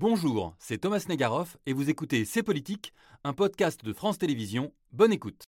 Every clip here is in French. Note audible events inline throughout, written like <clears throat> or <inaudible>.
Bonjour, c'est Thomas Negaroff et vous écoutez C'est Politique, un podcast de France Télévisions. Bonne écoute.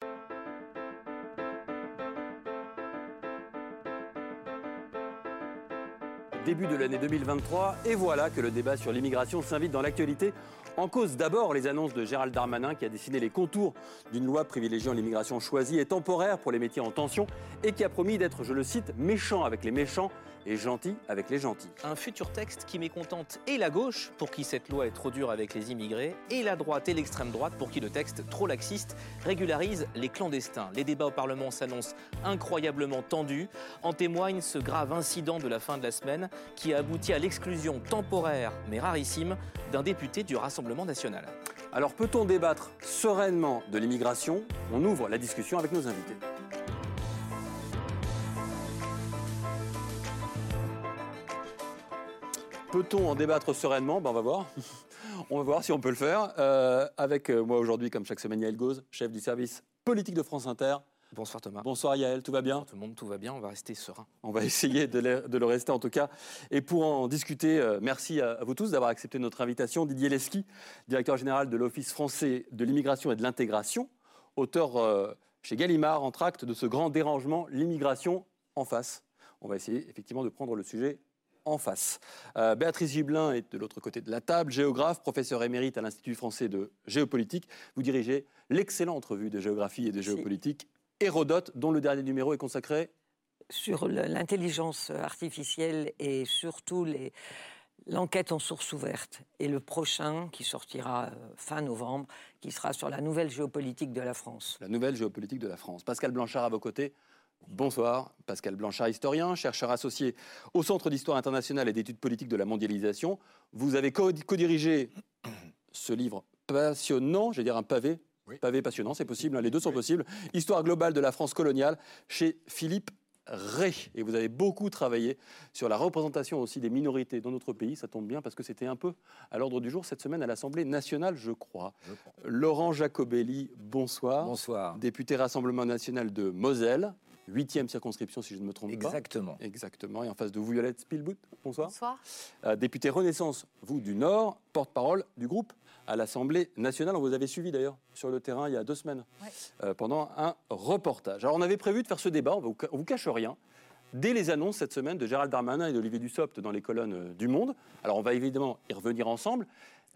Début de l'année 2023, et voilà que le débat sur l'immigration s'invite dans l'actualité. En cause d'abord les annonces de Gérald Darmanin qui a dessiné les contours d'une loi privilégiant l'immigration choisie et temporaire pour les métiers en tension et qui a promis d'être, je le cite, méchant avec les méchants et gentil avec les gentils. Un futur texte qui mécontente et la gauche, pour qui cette loi est trop dure avec les immigrés, et la droite et l'extrême droite, pour qui le texte, trop laxiste, régularise les clandestins. Les débats au Parlement s'annoncent incroyablement tendus. En témoigne ce grave incident de la fin de la semaine qui a abouti à l'exclusion temporaire, mais rarissime, d'un député du Rassemblement national. Alors peut-on débattre sereinement de l'immigration? On ouvre la discussion avec nos invités. Peut-on en débattre sereinement ben, On va voir. <laughs> on va voir si on peut le faire. Euh, avec euh, moi aujourd'hui, comme chaque semaine, Yael Gauze, chef du service politique de France Inter. Bonsoir Thomas. Bonsoir Yael, tout va bien Tout le monde, tout va bien, on va rester serein. On va essayer de le, de le rester en tout cas. Et pour en discuter, euh, merci à, à vous tous d'avoir accepté notre invitation. Didier Leski, directeur général de l'Office français de l'immigration et de l'intégration, auteur euh, chez Gallimard en tract de ce grand dérangement, l'immigration en face. On va essayer effectivement de prendre le sujet en face. Euh, Béatrice Gibelin est de l'autre côté de la table, géographe, professeur émérite à l'Institut français de géopolitique. Vous dirigez l'excellente revue de géographie et de géopolitique Hérodote, dont le dernier numéro est consacré sur l'intelligence artificielle et surtout les- l'enquête en source ouverte. Et le prochain, qui sortira euh, fin novembre, qui sera sur la nouvelle géopolitique de la France. la nouvelle géopolitique de la France. Pascal Blanchard à vos côtés. Bonsoir, Pascal Blanchard, historien, chercheur associé au Centre d'histoire internationale et d'études politiques de la mondialisation. Vous avez co- co-dirigé ce livre passionnant, je vais dire un pavé, pavé passionnant, c'est possible, hein, les deux sont possibles. Histoire globale de la France coloniale chez Philippe Ray. Et vous avez beaucoup travaillé sur la représentation aussi des minorités dans notre pays. Ça tombe bien parce que c'était un peu à l'ordre du jour cette semaine à l'Assemblée nationale, je crois. Laurent Jacobelli, bonsoir. Bonsoir. Député Rassemblement national de Moselle, huitième circonscription si je ne me trompe Exactement. pas. Exactement. Et en face de vous, Violette Spielbout, bonsoir. Bonsoir. Euh, député Renaissance, vous du Nord, porte-parole du groupe à l'Assemblée nationale. On vous avait suivi d'ailleurs sur le terrain il y a deux semaines Ouais. euh, pendant un reportage. Alors on avait prévu de faire ce débat, on ne vous cache rien. Dès les annonces cette semaine de Gérald Darmanin et d'Olivier Dussopt dans les colonnes euh, du Monde. Alors on va évidemment y revenir ensemble.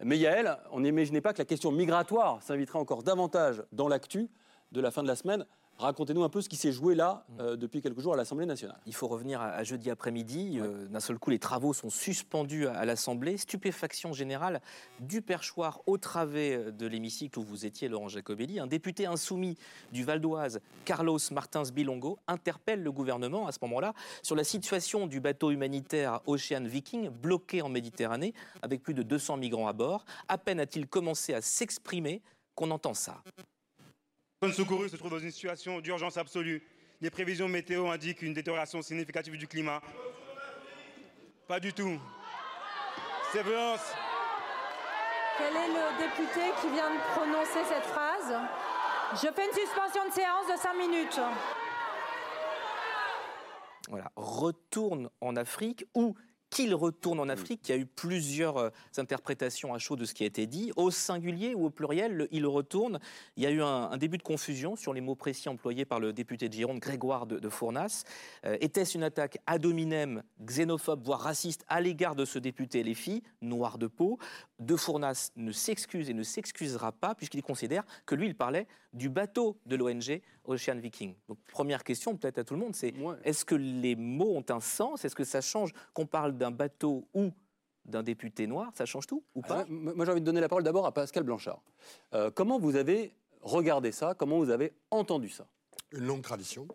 Mais Yael, on n'imaginait pas que la question migratoire s'inviterait encore davantage dans l'actu de la fin de la semaine. Racontez-nous un peu ce qui s'est joué là euh, depuis quelques jours à l'Assemblée nationale. Il faut revenir à, à jeudi après-midi. Euh, D'un seul coup, les travaux sont suspendus à, à l'Assemblée. Stupéfaction générale du perchoir au travers de l'hémicycle où vous étiez, Laurent Jacobelli. Un député insoumis du Val d'Oise, Carlos Martins Bilongo, interpelle le gouvernement à ce moment-là sur la situation du bateau humanitaire Ocean Viking bloqué en Méditerranée avec plus de 200 migrants à bord. À peine a-t-il commencé à s'exprimer qu'on entend ça. Personnes secourues se trouvent dans une situation d'urgence absolue. Les prévisions météo indiquent une détérioration significative du climat. Pas du tout. Ces violences, Quel est le député qui vient de prononcer cette phrase? Je fais une suspension de séance de 5 minutes. voilà, retourne en Afrique ou qu'il retourne en Afrique. Il y a eu plusieurs euh, interprétations à chaud de ce qui a été dit. Au singulier ou au pluriel, le il retourne. Il y a eu un, un début de confusion sur les mots précis employés par le député de Gironde, Grégoire de, de Fournas. Euh, Était-ce une attaque ad hominem, xénophobe, voire raciste à l'égard de ce député LFI, noir de peau? De Fournas ne s'excuse et ne s'excusera pas puisqu'il considère que lui, il parlait du bateau de l'ONG Ocean Viking. Donc, première question peut-être à tout le monde, c'est Ouais. est-ce que les mots ont un sens? Est-ce que ça change qu'on parle d'un bateau ou d'un député noir? Ça change tout ou pas? Ah, m- Moi, j'ai envie de donner la parole d'abord à Pascal Blanchard. Euh, comment vous avez regardé ça? Comment vous avez entendu ça? Une longue tradition.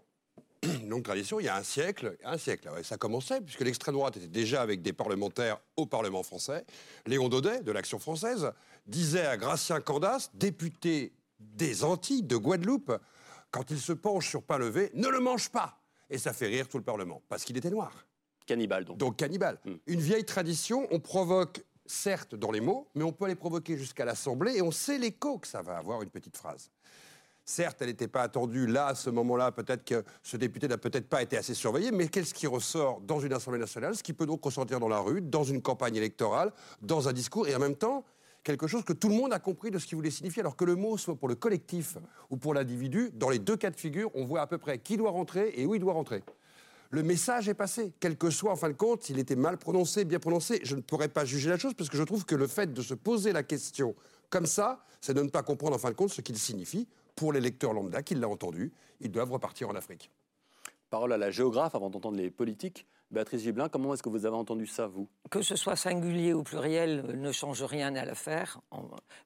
Une <clears throat> longue tradition, il y a un siècle, un siècle, ouais, ça commençait, puisque l'extrême droite était déjà avec des parlementaires au Parlement français. Léon Daudet, de l'Action française, disait à Gratien Candas, député des Antilles, de Guadeloupe, quand il se penche sur pain levé, ne le mange pas Et ça fait rire tout le Parlement, parce qu'il était noir. Cannibale, donc. Donc cannibale. Hmm. Une vieille tradition, on provoque certes dans les mots, mais on peut les provoquer jusqu'à l'Assemblée et on sait l'écho que ça va avoir une petite phrase. Certes, elle n'était pas attendue là, à ce moment-là. Peut-être que ce député n'a peut-être pas été assez surveillé. Mais qu'est-ce qui ressort dans une Assemblée nationale Ce qui peut donc ressortir dans la rue, dans une campagne électorale, dans un discours, et en même temps, quelque chose que tout le monde a compris de ce qu'il voulait signifier. Alors que le mot soit pour le collectif ou pour l'individu, dans les deux cas de figure, on voit à peu près qui doit rentrer et où il doit rentrer. Le message est passé, quel que soit en fin de compte, s'il était mal prononcé, bien prononcé. Je ne pourrais pas juger la chose parce que je trouve que le fait de se poser la question comme ça, c'est de ne pas comprendre en fin de compte ce qu'il signifie pour les lecteurs lambda qui l'ont entendu. Ils doivent repartir en Afrique. Parole à la géographe avant d'entendre les politiques. Béatrice Giblin, comment est-ce que vous avez entendu ça, vous? Que ce soit singulier ou pluriel ne change rien à l'affaire.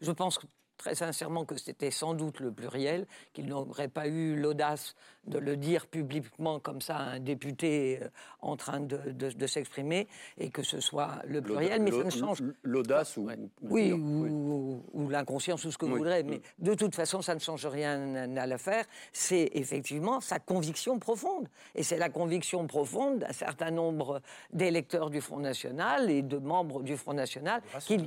Je pense très sincèrement que c'était sans doute le pluriel, qu'il n'aurait pas eu l'audace de le dire publiquement comme ça à un député euh, en train de, s'exprimer, et que ce soit le pluriel, mais ça ne change... L'audace ou, Oui, ou, l'inconscience, ou ce que vous voudrez, mais de toute façon, ça ne change rien à l'affaire. C'est effectivement sa conviction profonde. Et c'est la conviction profonde d'un certain nombre d'électeurs du Front National et de membres du Front National, du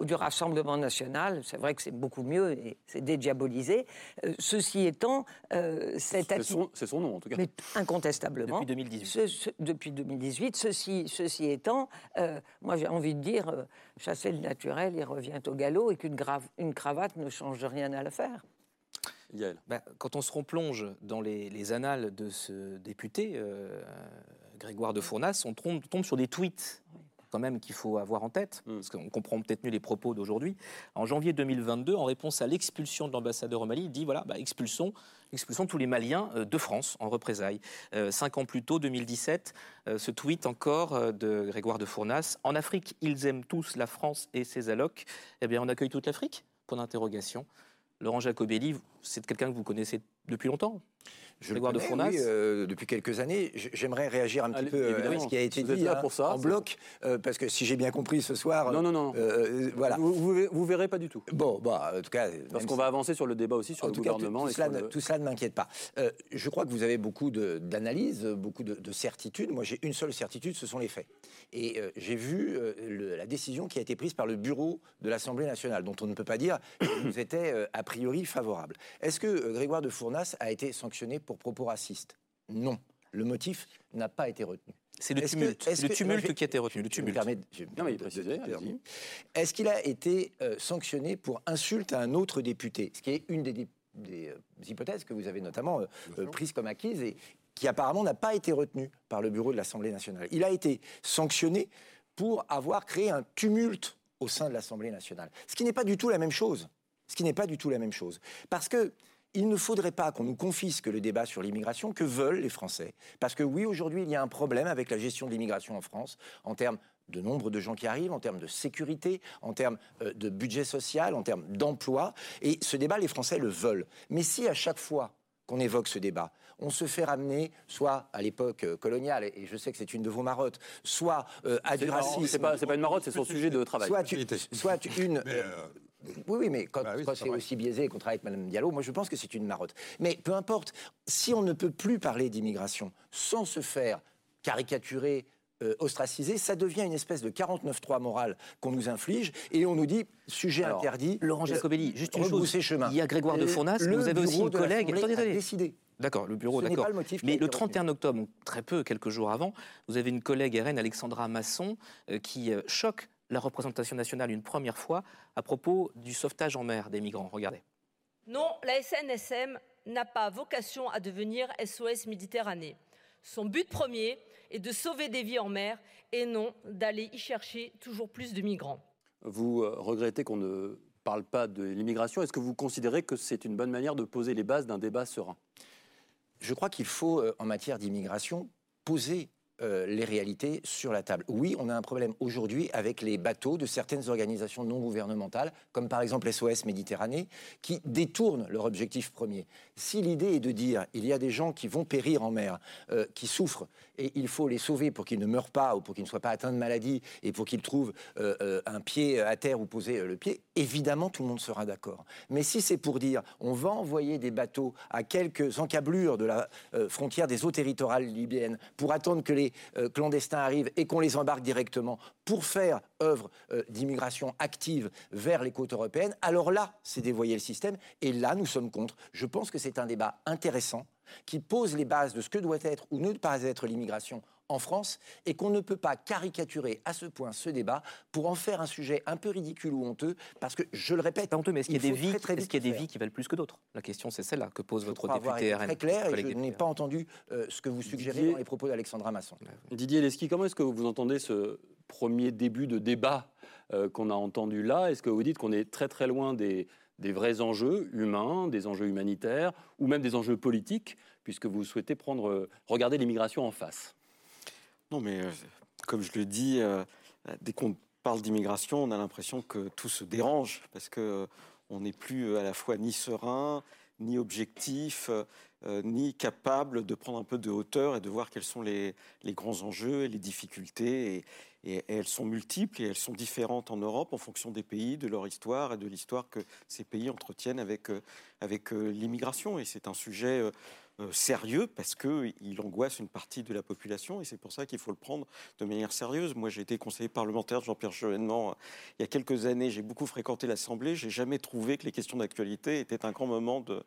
du Rassemblement National. C'est vrai que c'est beaucoup mieux et c'est dédiabolisé. Euh, ceci étant, euh, cette attitude... C'est son nom, en tout cas. Mais incontestablement. Depuis 2018. depuis 2018. Ceci, ceci étant, euh, moi j'ai envie de dire, chasser le naturel, il revient au galop et qu'une une cravate ne change rien à l'affaire. Ben, quand on se replonge dans les, annales de ce député, Grégoire de Fournas, on tombe, tombe sur des tweets quand même qu'il faut avoir en tête, mm. parce qu'on comprend peut-être mieux les propos d'aujourd'hui. En janvier 2022, en réponse à l'expulsion de l'ambassadeur au Mali, il dit voilà, bah, expulsons, expulsons tous les Maliens euh, de France en représailles. Euh, cinq ans plus tôt, 2017, euh, ce tweet encore de Grégoire de Fournas En Afrique, ils aiment tous la France et ses allocs. Eh bien, on accueille toute l'Afrique? Point d'interrogation. Laurent Jacobelli, c'est quelqu'un que vous connaissez depuis longtemps je le connais, oui, euh, depuis quelques années. J'aimerais réagir un petit peu euh, à ce qui a été dit hein, en bloc, euh, parce que si j'ai bien compris ce soir... Non, non, non. voilà. Vous, vous, verrez pas du tout. Bon, bah, en tout cas... Parce qu'on va avancer sur le débat aussi, sur le gouvernement. Tout, cela, tout cela ne m'inquiète pas. je crois que vous avez beaucoup d'analyses, beaucoup de, de, certitudes. Moi, j'ai une seule certitude, ce sont les faits. Et j'ai vu la décision qui a été prise par le bureau de l'Assemblée nationale, dont on ne peut pas dire qu'elle nous <coughs> était a priori favorable. Est-ce que Grégoire de Fournas a été sanctionné pour propos racistes? Non. Le motif n'a pas été retenu. C'est le tumulte, le tumulte qui a été retenu, le tumulte. Est-ce qu'il a été euh, sanctionné pour insulte à un autre député? Ce qui est une des, euh, hypothèses que vous avez notamment euh, prises comme acquises et qui apparemment n'a pas été retenue par le bureau de l'Assemblée nationale. Il a été sanctionné pour avoir créé un tumulte au sein de l'Assemblée nationale. Ce qui n'est pas du tout la même chose. Ce qui n'est pas du tout la même chose. Parce que il ne faudrait pas qu'on nous confisque le débat sur l'immigration que veulent les Français? Parce que oui, aujourd'hui, il y a un problème avec la gestion de l'immigration en France en termes de nombre de gens qui arrivent, en termes de sécurité, en termes euh, de budget social, en termes d'emploi. Et ce débat, les Français le veulent. Mais si à chaque fois qu'on évoque ce débat, on se fait ramener soit à l'époque euh, coloniale, et je sais que c'est une de vos marottes, soit euh, à du racisme. C'est pas, pas une marotte, c'est son <laughs> sujet de travail. Soit, soit une, oui, oui, mais quand, bah c'est aussi biaisé qu'on travaille avec Mme Diallo, moi je pense que c'est une marotte. Mais peu importe, si on ne peut plus parler d'immigration sans se faire caricaturer, euh, ostraciser, ça devient une espèce de 49-3 morale qu'on nous inflige et on nous dit sujet interdit. Laurent Jacobelli, juste une chose. Il y a Grégoire de Fournas, mais vous avez aussi une collègue. Attendez, attendez. décidé. D'accord, le bureau, d'accord. Mais le 31 octobre, très peu, quelques jours avant, vous avez une collègue RN, Alexandra Masson, euh, qui euh, choque la représentation nationale une première fois à propos du sauvetage en mer des migrants. Regardez. Non, la SNSM n'a pas vocation à devenir SOS Méditerranée. Son but premier est de sauver des vies en mer et non d'aller y chercher toujours plus de migrants. Vous euh, regrettez qu'on ne parle pas de l'immigration. Est-ce que vous considérez que c'est une bonne manière de poser les bases d'un débat serein? Je crois qu'il faut, euh, en matière d'immigration, poser euh, les réalités sur la table. Oui, on a un problème aujourd'hui avec les bateaux de certaines organisations non gouvernementales, comme par exemple SOS Méditerranée, qui détournent leur objectif premier. Si l'idée est de dire il y a des gens qui vont périr en mer, euh, qui souffrent, et il faut les sauver pour qu'ils ne meurent pas ou pour qu'ils ne soient pas atteints de maladie et pour qu'ils trouvent euh, un pied à terre où poser le pied, évidemment tout le monde sera d'accord. Mais si c'est pour dire on va envoyer des bateaux à quelques encablures de la frontière des eaux territoriales libyennes pour attendre que les euh, clandestins arrivent et qu'on les embarque directement pour faire œuvre euh, d'immigration active vers les côtes européennes, alors là, c'est dévoyer le système. Et là, nous sommes contre. Je pense que c'est un débat intéressant qui pose les bases de ce que doit être ou ne pas être l'immigration en France et qu'on ne peut pas caricaturer à ce point ce débat pour en faire un sujet un peu ridicule ou honteux parce que je le répète Pas honteux, mais est-ce qu'il y a il des vies, très, très est-ce vite qu'il y a des le faire. vies qui valent plus que d'autres? La question, c'est celle-là que pose votre crois avoir député RN. très clair et je n'ai pas entendu euh, ce que vous suggérez Didier. dans les propos d'Alexandra Masson. Didier Leski, comment est-ce que vous entendez ce premier début de débat euh, qu'on a entendu là? Est-ce que vous dites qu'on est très très loin des, des vrais enjeux humains, des enjeux humanitaires ou même des enjeux politiques, puisque vous souhaitez prendre, euh, regarder l'immigration en face? Non, mais euh, comme je le dis, euh, dès qu'on parle d'immigration, on a l'impression que tout se dérange parce que euh, on n'est plus à la fois ni serein, ni objectif, ni capable de prendre un peu de hauteur et de voir quels sont les, grands enjeux et les difficultés. Et, et- elles sont multiples et elles sont différentes en Europe en fonction des pays, de leur histoire et de l'histoire que ces pays entretiennent avec, avec l'immigration. Et c'est un sujet sérieux parce qu'il angoisse une partie de la population et c'est pour ça qu'il faut le prendre de manière sérieuse. Moi, j'ai été conseiller parlementaire de Jean-Pierre Chevènement euh, il y a quelques années. J'ai beaucoup fréquenté l'Assemblée. J'ai jamais trouvé que les questions d'actualité étaient un grand moment de,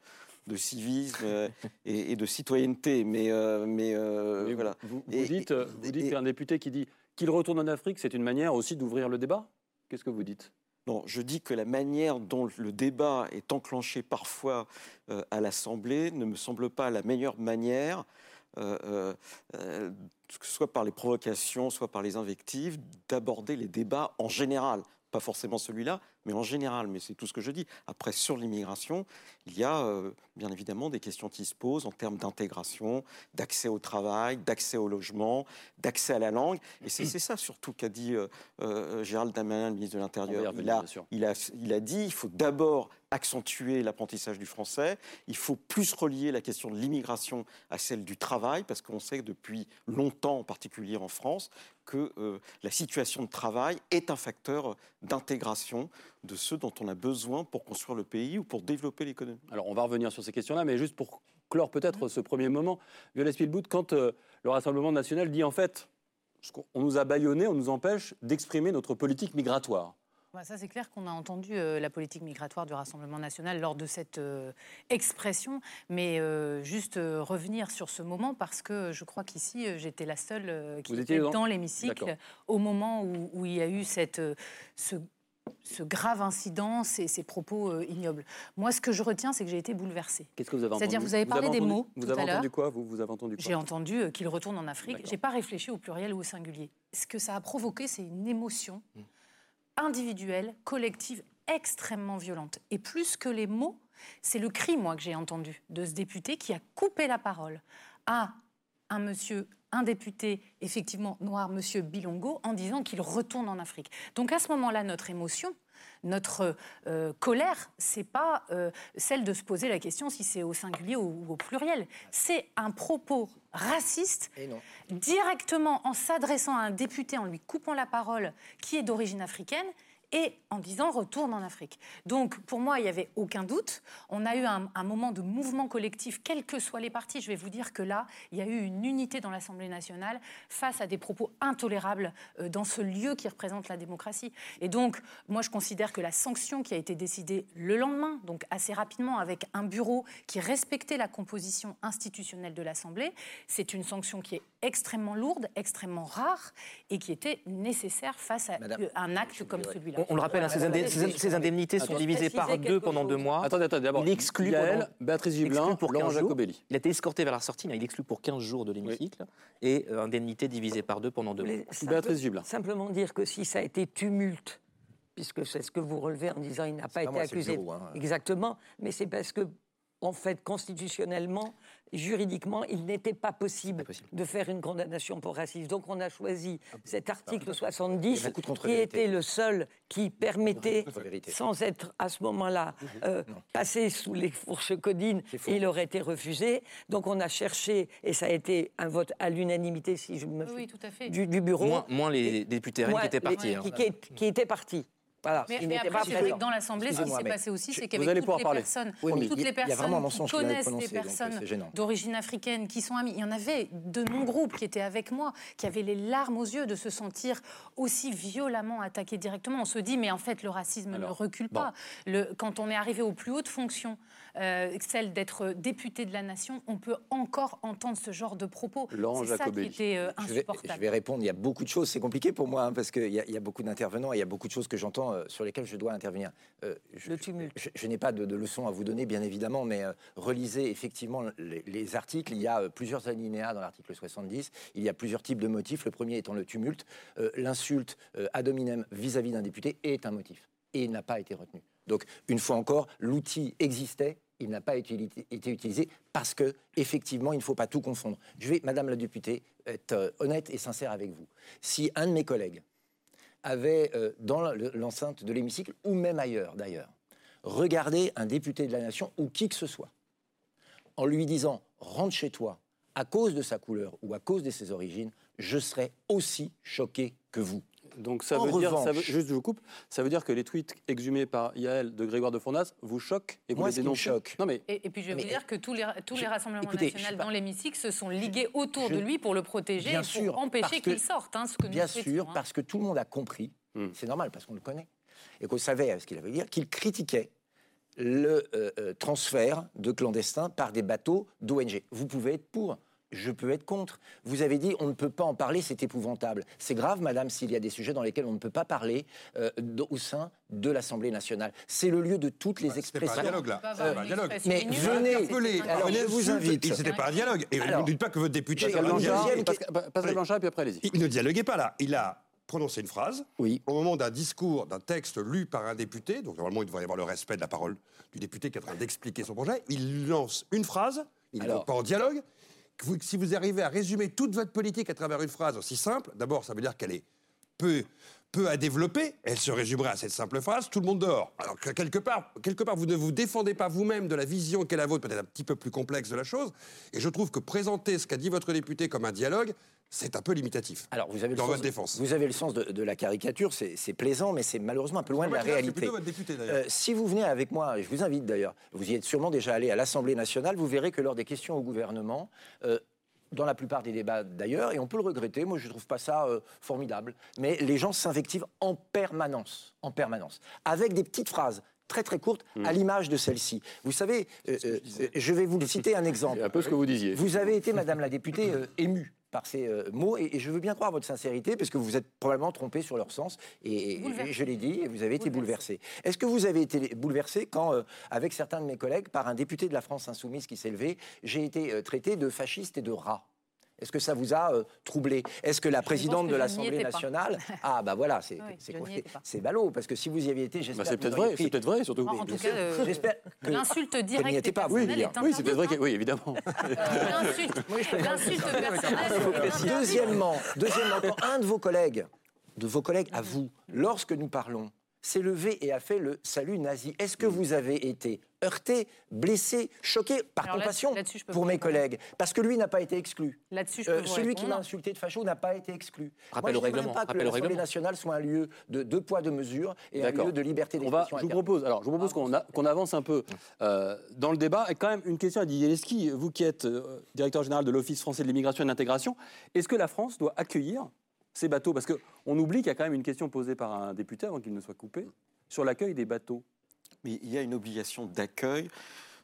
de civisme euh, et, et de citoyenneté. Mais, euh, mais, euh, voilà. Vous, vous Et- dites, euh, vous dites qu'un député qui dit qu'il retourne en Afrique, c'est une manière aussi d'ouvrir le débat Qu'est-ce que vous dites? Non, je dis que la manière dont le débat est enclenché parfois euh, à l'Assemblée ne me semble pas la meilleure manière, euh, euh, soit par les provocations, soit par les invectives, d'aborder les débats en général. Pas forcément celui-là, mais en général. Mais c'est tout ce que je dis. Après, sur l'immigration, il y a euh, bien évidemment des questions qui se posent en termes d'intégration, d'accès au travail, d'accès au logement, d'accès à la langue. Et c'est ça surtout qu'a dit euh, euh, Gérald Darmanin, le ministre de l'Intérieur. Il a, il a, il a dit il faut d'abord accentuer l'apprentissage du français, il faut plus relier la question de l'immigration à celle du travail, parce qu'on sait que depuis longtemps, en particulier en France, que euh, la situation de travail est un facteur d'intégration de ceux dont on a besoin pour construire le pays ou pour développer l'économie. Alors, on va revenir sur ces questions-là, mais juste pour clore peut-être ce premier moment, Violet Spielbout, quand euh, le Rassemblement national dit en fait, on nous a bâillonnés, on nous empêche d'exprimer notre politique migratoire. Bah, ça, c'est clair qu'on a entendu euh, la politique migratoire du Rassemblement national lors de cette euh, expression. Mais euh, juste revenir sur ce moment, parce que je crois qu'ici, j'étais la seule qui Vous était dans, dans- l'hémicycle au moment où, où il y a eu cette, ce, ce grave incident, ces, ces propos euh, ignobles. Moi, ce que je retiens, c'est que j'ai été bouleversée. Qu'est-ce que vous avez entendu C'est-à-dire, vous avez parlé des entendu- mots Vous tout avez à entendu quoi vous, vous avez entendu quoi J'ai entendu euh, qu'il retourne en Afrique. J'ai pas réfléchi au pluriel ou au singulier. Ce que ça a provoqué, c'est une émotion Hmm. Individuelle, collective, extrêmement violente. Et plus que les mots, c'est le cri, moi, que j'ai entendu de ce député qui a coupé la parole à un monsieur, un député, effectivement noir, monsieur Bilongo, en disant qu'il retourne en Afrique. Donc à ce moment-là, notre émotion, notre euh, colère, c'est pas euh, celle de se poser la question si c'est au singulier ou, ou au pluriel. C'est un propos raciste Et non. directement en s'adressant à un député, en lui coupant la parole, qui est d'origine africaine, et en disant retourne en Afrique. Donc pour moi, il n'y avait aucun doute. On a eu un, un moment de mouvement collectif, quels que soient les partis. Je vais vous dire que là, il y a eu une unité dans l'Assemblée nationale face à des propos intolérables euh, dans ce lieu qui représente la démocratie. Et donc, moi, je considère que la sanction qui a été décidée le lendemain, donc assez rapidement, avec un bureau qui respectait la composition institutionnelle de l'Assemblée, c'est une sanction qui est extrêmement lourde, extrêmement rare et qui était nécessaire face à Madame, un acte comme celui-là. On, on le rappelle, hein, ces, indé- ces- ces indemnités sont Attends. divisées par deux pendant chose. deux mois. Attendez, attendez, d'abord. Il exclut Yael, pendant- Béatrice Giblin, pour Laurent 15 jours. Jacobelli. Il a été escorté vers la sortie, mais il exclut pour 15 jours de l'hémicycle et euh, indemnité divisée par deux pendant deux mois. Béatrice Giblin. Simplement dire que si ça a été tumulte, puisque c'est ce que vous relevez en disant il n'a pas pas été moi, accusé. bureau, hein. Exactement, mais c'est parce que, en fait, constitutionnellement, juridiquement, il n'était pas possible, de faire une condamnation pour racisme. Donc on a choisi cet article Il 70 y a beaucoup de qui était le seul qui permettait, sans être à ce moment-là euh, passé sous les fourches codines, il aurait été refusé. Donc on a cherché, et ça a été un vote à l'unanimité, si je me Oui, oui, tout à fait. du, du bureau. Moins, moins les députés qui étaient les- partis. hein. qui, qui étaient partis. Voilà, Mais, il mais n'était après, pas c'est vrai que dans l'Assemblée, ce qui s'est passé aussi, c'est qu'avec toutes les personnes, Oui, toutes a- les personnes qui connaissent des personnes d'origine africaine, qui sont amies. Il y en avait de mon groupe qui étaient avec moi, qui avaient les larmes aux yeux de se sentir aussi violemment attaqués directement. On se dit, mais en fait, le racisme ne recule bon. pas. Le, quand on est arrivé aux plus hautes fonctions, euh, celle d'être député de la nation, on peut encore entendre ce genre de propos. Laurent C'est ça qui Jacobelli. était euh, Je vais, insupportable. je vais répondre. Il y a beaucoup de choses. C'est compliqué pour moi hein, parce qu'il y, y a beaucoup d'intervenants et il y a beaucoup de choses que j'entends euh, sur lesquelles je dois intervenir. Euh, je, Le tumulte. Je, je n'ai pas de, de leçons à vous donner, bien évidemment, mais euh, relisez effectivement les, les articles. Il y a euh, plusieurs alinéas dans l'article 70. Il y a plusieurs types de motifs. Le premier étant le tumulte. Euh, L'insulte euh, ad hominem vis-à-vis d'un député est un motif et il n'a pas été retenu. Donc, une fois encore, l'outil existait. Il n'a pas été, utilisé parce que, effectivement, il ne faut pas tout confondre. Je vais, Madame la députée, être euh, honnête et sincère avec vous. Si un de mes collègues avait, euh, dans le- l'enceinte de l'hémicycle, ou même ailleurs d'ailleurs, regardé un député de la nation ou qui que ce soit, en lui disant rentre chez toi à cause de sa couleur ou à cause de ses origines, je serais aussi choqué que vous. Donc ça En veut dire, ça revanche- veut- juste je vous coupe, ça veut dire que les tweets exhumés par Yael de Grégoire de Fournas vous choquent et vous Moi, les dénoncez choque, Non mais Et, et puis je vais Mais, vous dire que tous les, tous les rassemblements écoutez, nationaux dans l'hémicycle se sont ligués autour Je- de lui pour le protéger Bien et pour sûr, empêcher qu'il sorte. hein, ce que nous Bien sûr, hein. parce que tout le monde a compris, Hmm. c'est normal parce qu'on le connaît, et qu'on savait euh, ce qu'il avait dire, qu'il critiquait le euh, euh, transfert de clandestins par des bateaux d'ONG. Vous pouvez être pour, je peux être contre. Vous avez dit on ne peut pas en parler, c'est épouvantable. C'est grave, madame, s'il y a des sujets dans lesquels on ne peut pas parler euh, au sein de l'Assemblée nationale. C'est le lieu de toutes les Bah, c'était pas un expressions. dialogue là. Pas un dialogue. expression Mais venez, Interpellé, alors, je vous invite. et C'était pas un dialogue. Et Alors, ne dites pas que votre député. Pascal Blanchard, et puis après allez-y. Il ne dialoguait pas là. Il a prononcé une phrase Oui. au moment d'un discours, d'un texte lu par un député. Donc normalement, il devrait y avoir le respect de la parole du député qui est en train d'expliquer son projet. Il lance une phrase. Il n'est pas en dialogue. Si vous arrivez à résumer toute votre politique à travers une phrase aussi simple, d'abord, ça veut dire qu'elle est peu, peu à développer. Elle se résumerait à cette simple phrase. Tout le monde dehors. Alors que quelque part, quelque part, vous ne vous défendez pas vous-même de la vision qu'est la vôtre, peut-être un petit peu plus complexe de la chose. Et je trouve que présenter ce qu'a dit votre député comme un dialogue, c'est un peu limitatif. Alors, vous avez le Dans sens, votre défense. Vous avez le sens de, de la caricature, c'est plaisant, mais c'est malheureusement un peu loin de la réalité. votre député. Euh, si vous venez avec moi, et je vous invite d'ailleurs, vous y êtes sûrement déjà allé à l'Assemblée nationale, vous verrez que lors des questions au gouvernement, euh, dans la plupart des débats d'ailleurs, et on peut le regretter, moi je ne trouve pas ça euh, formidable, mais les gens s'invectivent en permanence, en permanence, avec des petites phrases très très courtes, à l'image de celle-ci. Vous savez, euh, euh, je vais vous citer un exemple. Un peu ce que vous disiez. Vous avez été, Madame la députée, euh, émue par ces euh, mots, et, et je veux bien croire votre sincérité, parce que vous vous êtes probablement trompé sur leur sens, et, je l'ai dit, et vous avez été bouleversé. Est-ce que vous avez été bouleversé quand, euh, avec certains de mes collègues, par un député de la France insoumise qui s'est levé, j'ai été euh, traité de fasciste et de rat? Est-ce que ça vous a euh, troublé? Est-ce que la présidente que de l'Assemblée nationale... <laughs> Ah bah voilà, c'est Oui, c'est. C'est ballot, parce que si vous y aviez été, j'espère Bah, c'est que vous peut-être vrai, c'est peut-être vrai, surtout. En, en tout cas, euh, J'espère que- l'insulte n'y directe pas, oui, c'est peut-être vrai que... hein. Oui, évidemment. Euh, L'insulte personnelle. Deuxièmement, deuxièmement, quand un de vos collègues, de vos collègues à vous, lorsque nous parlons, s'est levé et a fait le salut nazi, est-ce que vous avez été heurté, blessé, choqué par Alors là- compassion pour mes répondre. collègues Parce que lui n'a pas été exclu. Là-dessus, Euh, celui qui m'a insulté de facho n'a pas été exclu. Rappel Moi, au je ne règlement, pas que rappel au l'Assemblée règlement. nationale soit un lieu de deux poids, deux mesures et un lieu de liberté d'expression. je vous propose, alors, je vous propose qu'on a- qu'on avance un peu euh, dans le débat. Et quand même, une question à Didier Leski, vous qui êtes euh, directeur général de l'Office français de l'immigration et de l'intégration, est-ce que la France doit accueillir ces bateaux Parce qu'on oublie qu'il y a quand même une question posée par un député, avant qu'il ne soit coupé, sur l'accueil des bateaux. Mais il y a une obligation d'accueil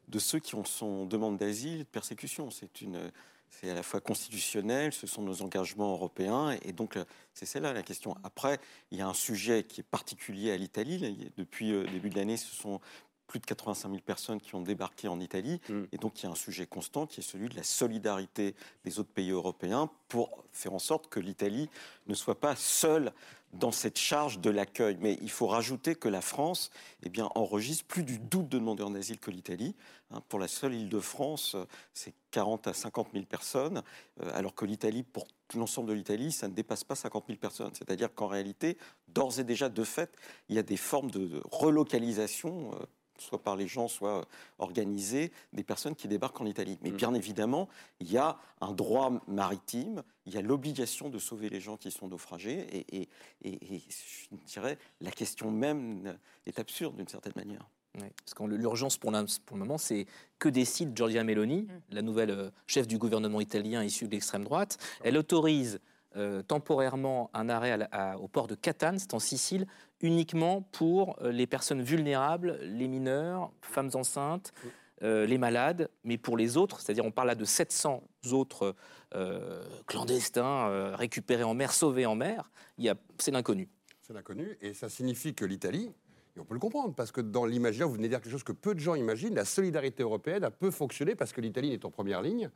de ceux qui ont son demande d'asile de persécution. C'est une, c'est à la fois constitutionnel, ce sont nos engagements européens, et donc euh, c'est celle-là la question. Après, il y a un sujet qui est particulier à l'Italie. Depuis le début de l'année, ce sont plus de 85 000 personnes qui ont débarqué en Italie, Mm. et donc il y a un sujet constant qui est celui de la solidarité des autres pays européens pour faire en sorte que l'Italie ne soit pas seule dans cette charge de l'accueil. Mais il faut rajouter que la France eh bien, enregistre plus du double de demandeurs d'asile que l'Italie. Hein, pour la seule Île-de-France, euh, c'est 40 à 50 000 personnes, euh, alors que l'Italie, pour l'ensemble de l'Italie, ça ne dépasse pas 50 000 personnes. C'est-à-dire qu'en réalité, d'ores et déjà, de fait, il y a des formes de de relocalisation euh, soit par les gens, soit organisées, des personnes qui débarquent en Italie. Mais bien évidemment, il y a un droit maritime, il y a l'obligation de sauver les gens qui sont naufragés, et, et- et- et je dirais, la question même est absurde d'une certaine manière. Oui, parce que l'urgence pour, le moment, c'est que décide Giorgia Meloni, la nouvelle euh, chef du gouvernement italien issue de l'extrême droite. Elle autorise euh, temporairement un arrêt à la- à- au port de Catane, c'est en Sicile, uniquement pour euh, les personnes vulnérables, les mineurs, femmes enceintes, euh, les malades, mais pour les autres, c'est-à-dire on parle là de 700 autres euh, clandestins euh, récupérés en mer, sauvés en mer, il y a- c'est l'inconnu. C'est l'inconnu. Et ça signifie que l'Italie, et on peut le comprendre, parce que dans l'imaginaire, vous venez de dire quelque chose que peu de gens imaginent, la solidarité européenne a peu fonctionné parce que l'Italie est en première ligne.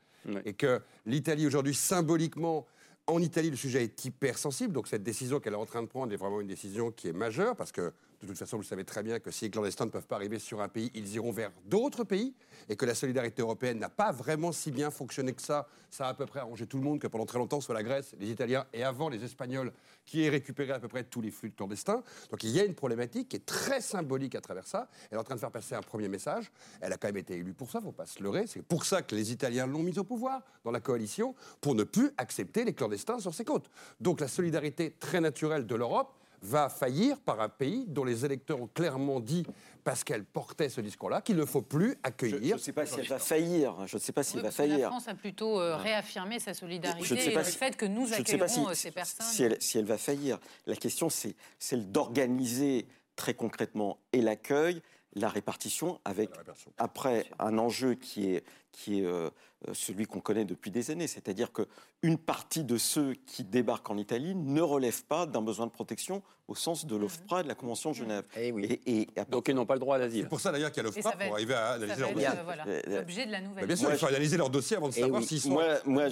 Et que l'Italie, aujourd'hui, symboliquement, en Italie, le sujet est hypersensible. Donc cette décision qu'elle est en train de prendre est vraiment une décision qui est majeure, parce que de toute façon, vous savez très bien que si les clandestins ne peuvent pas arriver sur un pays, ils iront vers d'autres pays, et que la solidarité européenne n'a pas vraiment si bien fonctionné que ça. Ça a à peu près arrangé tout le monde, que pendant très longtemps, soit la Grèce, les Italiens, et avant les Espagnols, qui aient récupéré à peu près tous les flux de clandestins. Donc il y a une problématique qui est très symbolique à travers ça. Elle est en train de faire passer un premier message. Elle a quand même été élue pour ça, il ne faut pas se leurrer. C'est pour ça que les Italiens l'ont mise au pouvoir dans la coalition, pour ne plus accepter les clandestins sur ses côtes. Donc la solidarité très naturelle de l'Europe va faillir par un pays dont les électeurs ont clairement dit, parce qu'elle portait ce discours-là, qu'il ne faut plus accueillir. Je ne sais pas si elle va faillir. Je ne sais pas Oui, va que la faillir. France a plutôt euh, réaffirmé sa solidarité Je ne sais et le si- fait que nous je ne sais pas accueillerons si- euh, ces personnes. Si elle, si elle va faillir. La question, c'est celle d'organiser très concrètement et l'accueil, la répartition, avec après un enjeu qui est, qui est euh, euh, celui qu'on connaît depuis des années, c'est-à-dire qu'une partie de ceux qui débarquent en Italie ne relèvent pas d'un besoin de protection au sens de l'OFPRA et de la Convention de Genève. Eh Et, et à Donc ils n'ont pas le droit à l'asile. C'est pour ça d'ailleurs qu'il y a l'OFPRA pour être- arriver à analyser leur dossier. euh, voilà, l'objet de la nouvelle. Bah, bien sûr, Moi, il faut je- analyser leur dossier avant de Eh savoir oui, s'ils sont. Moi,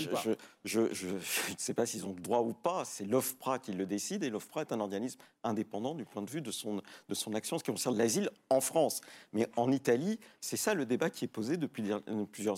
je, ne sais pas s'ils ont le droit ou pas. C'est l'OFPRA qui le décide et l'OFPRA est un organisme indépendant du point de vue de son, de son action en ce qui concerne l'asile en France. Mais en Italie, c'est ça le débat qui est posé depuis euh,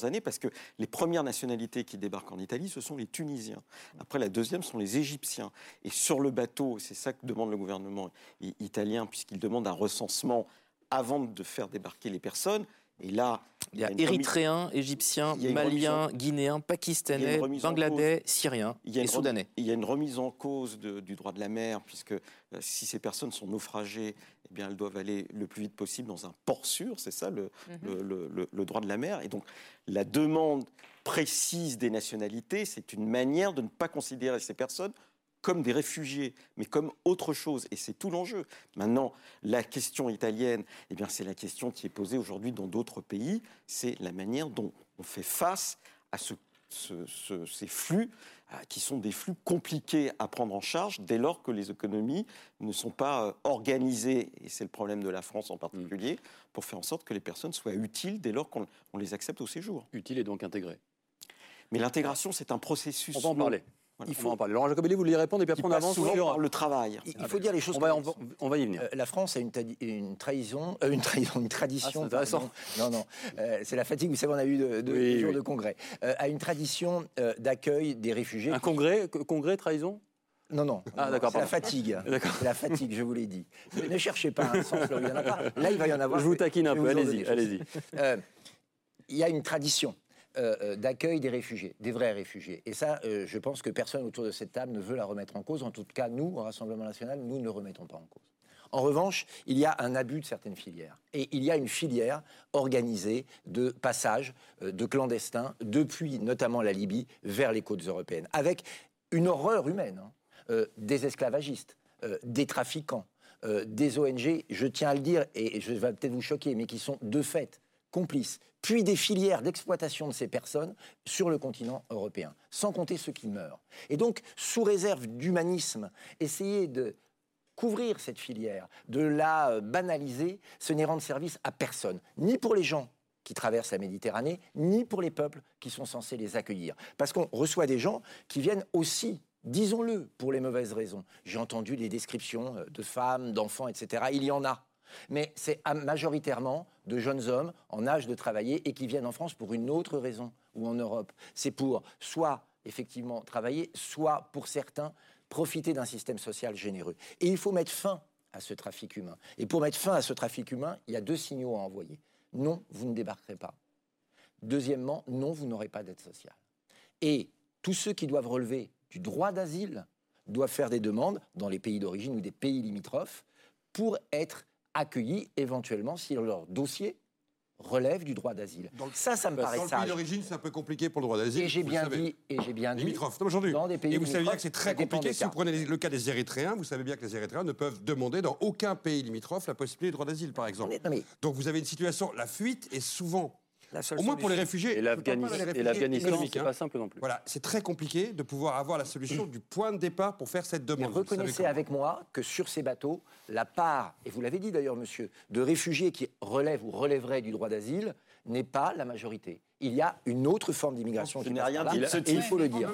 années parce que les premières nationalités qui débarquent en Italie, ce sont les Tunisiens. Après, la deuxième sont les Égyptiens. Et sur le bateau, c'est ça que demande le gouvernement italien puisqu'il demande un recensement avant de faire débarquer les personnes. Et là, Il y a Érythréens, Égyptiens, Il y a une remise Maliens, en- Guinéens, Pakistanais, Bangladais, Syriens Il y a et Soudanais. Il y a une remise en cause de- du droit de la mer, puisque euh, si ces personnes sont naufragées, eh bien, elles doivent aller le plus vite possible dans un port sûr, c'est ça le, le- le- le- le droit de la mer. Et donc, la demande précise des nationalités, c'est une manière de ne pas considérer ces personnes comme des réfugiés, mais comme autre chose. Et c'est tout l'enjeu. Maintenant, la question italienne, eh bien, c'est la question qui est posée aujourd'hui dans d'autres pays. C'est la manière dont on fait face à ce- ce- ce- ces flux euh, qui sont des flux compliqués à prendre en charge dès lors que les économies ne sont pas euh, organisées, et c'est le problème de la France en particulier, pour faire en sorte que les personnes soient utiles dès lors qu'on on les accepte au séjour. Utile et donc intégré. Mais l'intégration, c'est un processus. On va en parler. Voilà. Il faut en parler. Laurent Jacobelli, vous voulez y répondre et puis après on avance souvent sur par le travail. Il il faut dire les choses On va, on va- sont. on va y venir. Euh, la France a une, trahison, euh, une, trahison, une tradition. Ah, c'est intéressant. pardon. Non, non, euh, c'est la fatigue. Vous savez, on a eu de, de- Oui, des jours oui. de congrès. Euh, a une tradition euh, d'accueil des réfugiés. Un congrès, congrès trahison? Non, non. Ah, non, d'accord, C'est la fatigue. D'accord. C'est la fatigue, je vous l'ai dit. Ne, ne cherchez pas un sens là il n'y en a pas. Là, il va y en avoir. Je vous taquine un peu, allez-y, allez-y. Euh, Il y a une tradition. Euh, euh, d'accueil des réfugiés, des vrais réfugiés. Et ça, euh, je pense que personne autour de cette table ne veut la remettre en cause. En tout cas, nous, au Rassemblement national, nous ne le remettons pas en cause. En revanche, il y a un abus de certaines filières. Et il y a une filière organisée de passage de clandestins depuis notamment la Libye vers les côtes européennes, avec une horreur humaine, hein. Des esclavagistes, des trafiquants, des ONG, je tiens à le dire, et je vais peut-être vous choquer, mais qui sont de fait complices, puis des filières d'exploitation de ces personnes sur le continent européen, sans compter ceux qui meurent. Et donc, sous réserve d'humanisme, essayer de couvrir cette filière, de la euh, banaliser, ce n'est rendre service à personne, ni pour les gens qui traversent la Méditerranée, ni pour les peuples qui sont censés les accueillir. Parce qu'on reçoit des gens qui viennent aussi, disons-le, pour les mauvaises raisons. J'ai entendu les descriptions euh, de femmes, d'enfants, etc. Il y en a. Mais c'est majoritairement de jeunes hommes en âge de travailler et qui viennent en France pour une autre raison, ou en Europe. C'est pour soit effectivement travailler, soit pour certains profiter d'un système social généreux. Et il faut mettre fin à ce trafic humain. Et pour mettre fin à ce trafic humain, il y a deux signaux à envoyer. Non, vous ne débarquerez pas. Deuxièmement, non, vous n'aurez pas d'aide sociale. Et tous ceux qui doivent relever du droit d'asile doivent faire des demandes dans les pays d'origine ou des pays limitrophes pour être accueillis éventuellement si leur dossier relève du droit d'asile. Ça, ça me paraît Dans le sage. pays d'origine, c'est un peu compliqué pour le droit d'asile. Et j'ai bien le dit, et j'ai bien dit, aujourd'hui. dans des pays Et vous savez bien que c'est très compliqué. Si vous prenez le cas des Érythréens, vous savez bien que les Érythréens ne peuvent demander dans aucun pays limitrophe la possibilité du droit d'asile, par exemple. Mais- Donc vous avez une situation, la fuite est souvent, La seule au moins pour les solution. réfugiés. Et l'Afghanistan, c'est hein. pas simple non plus. Voilà, c'est très compliqué de pouvoir avoir la solution du point de départ pour faire cette Mais demande. Savez reconnaissez avec moi que sur ces bateaux, la part, et vous l'avez dit d'ailleurs, monsieur, de réfugiés qui relèvent ou relèveraient du droit d'asile n'est pas la majorité. Il y a une autre forme d'immigration Je qui n'ai passe rien dit de et il faut le dire.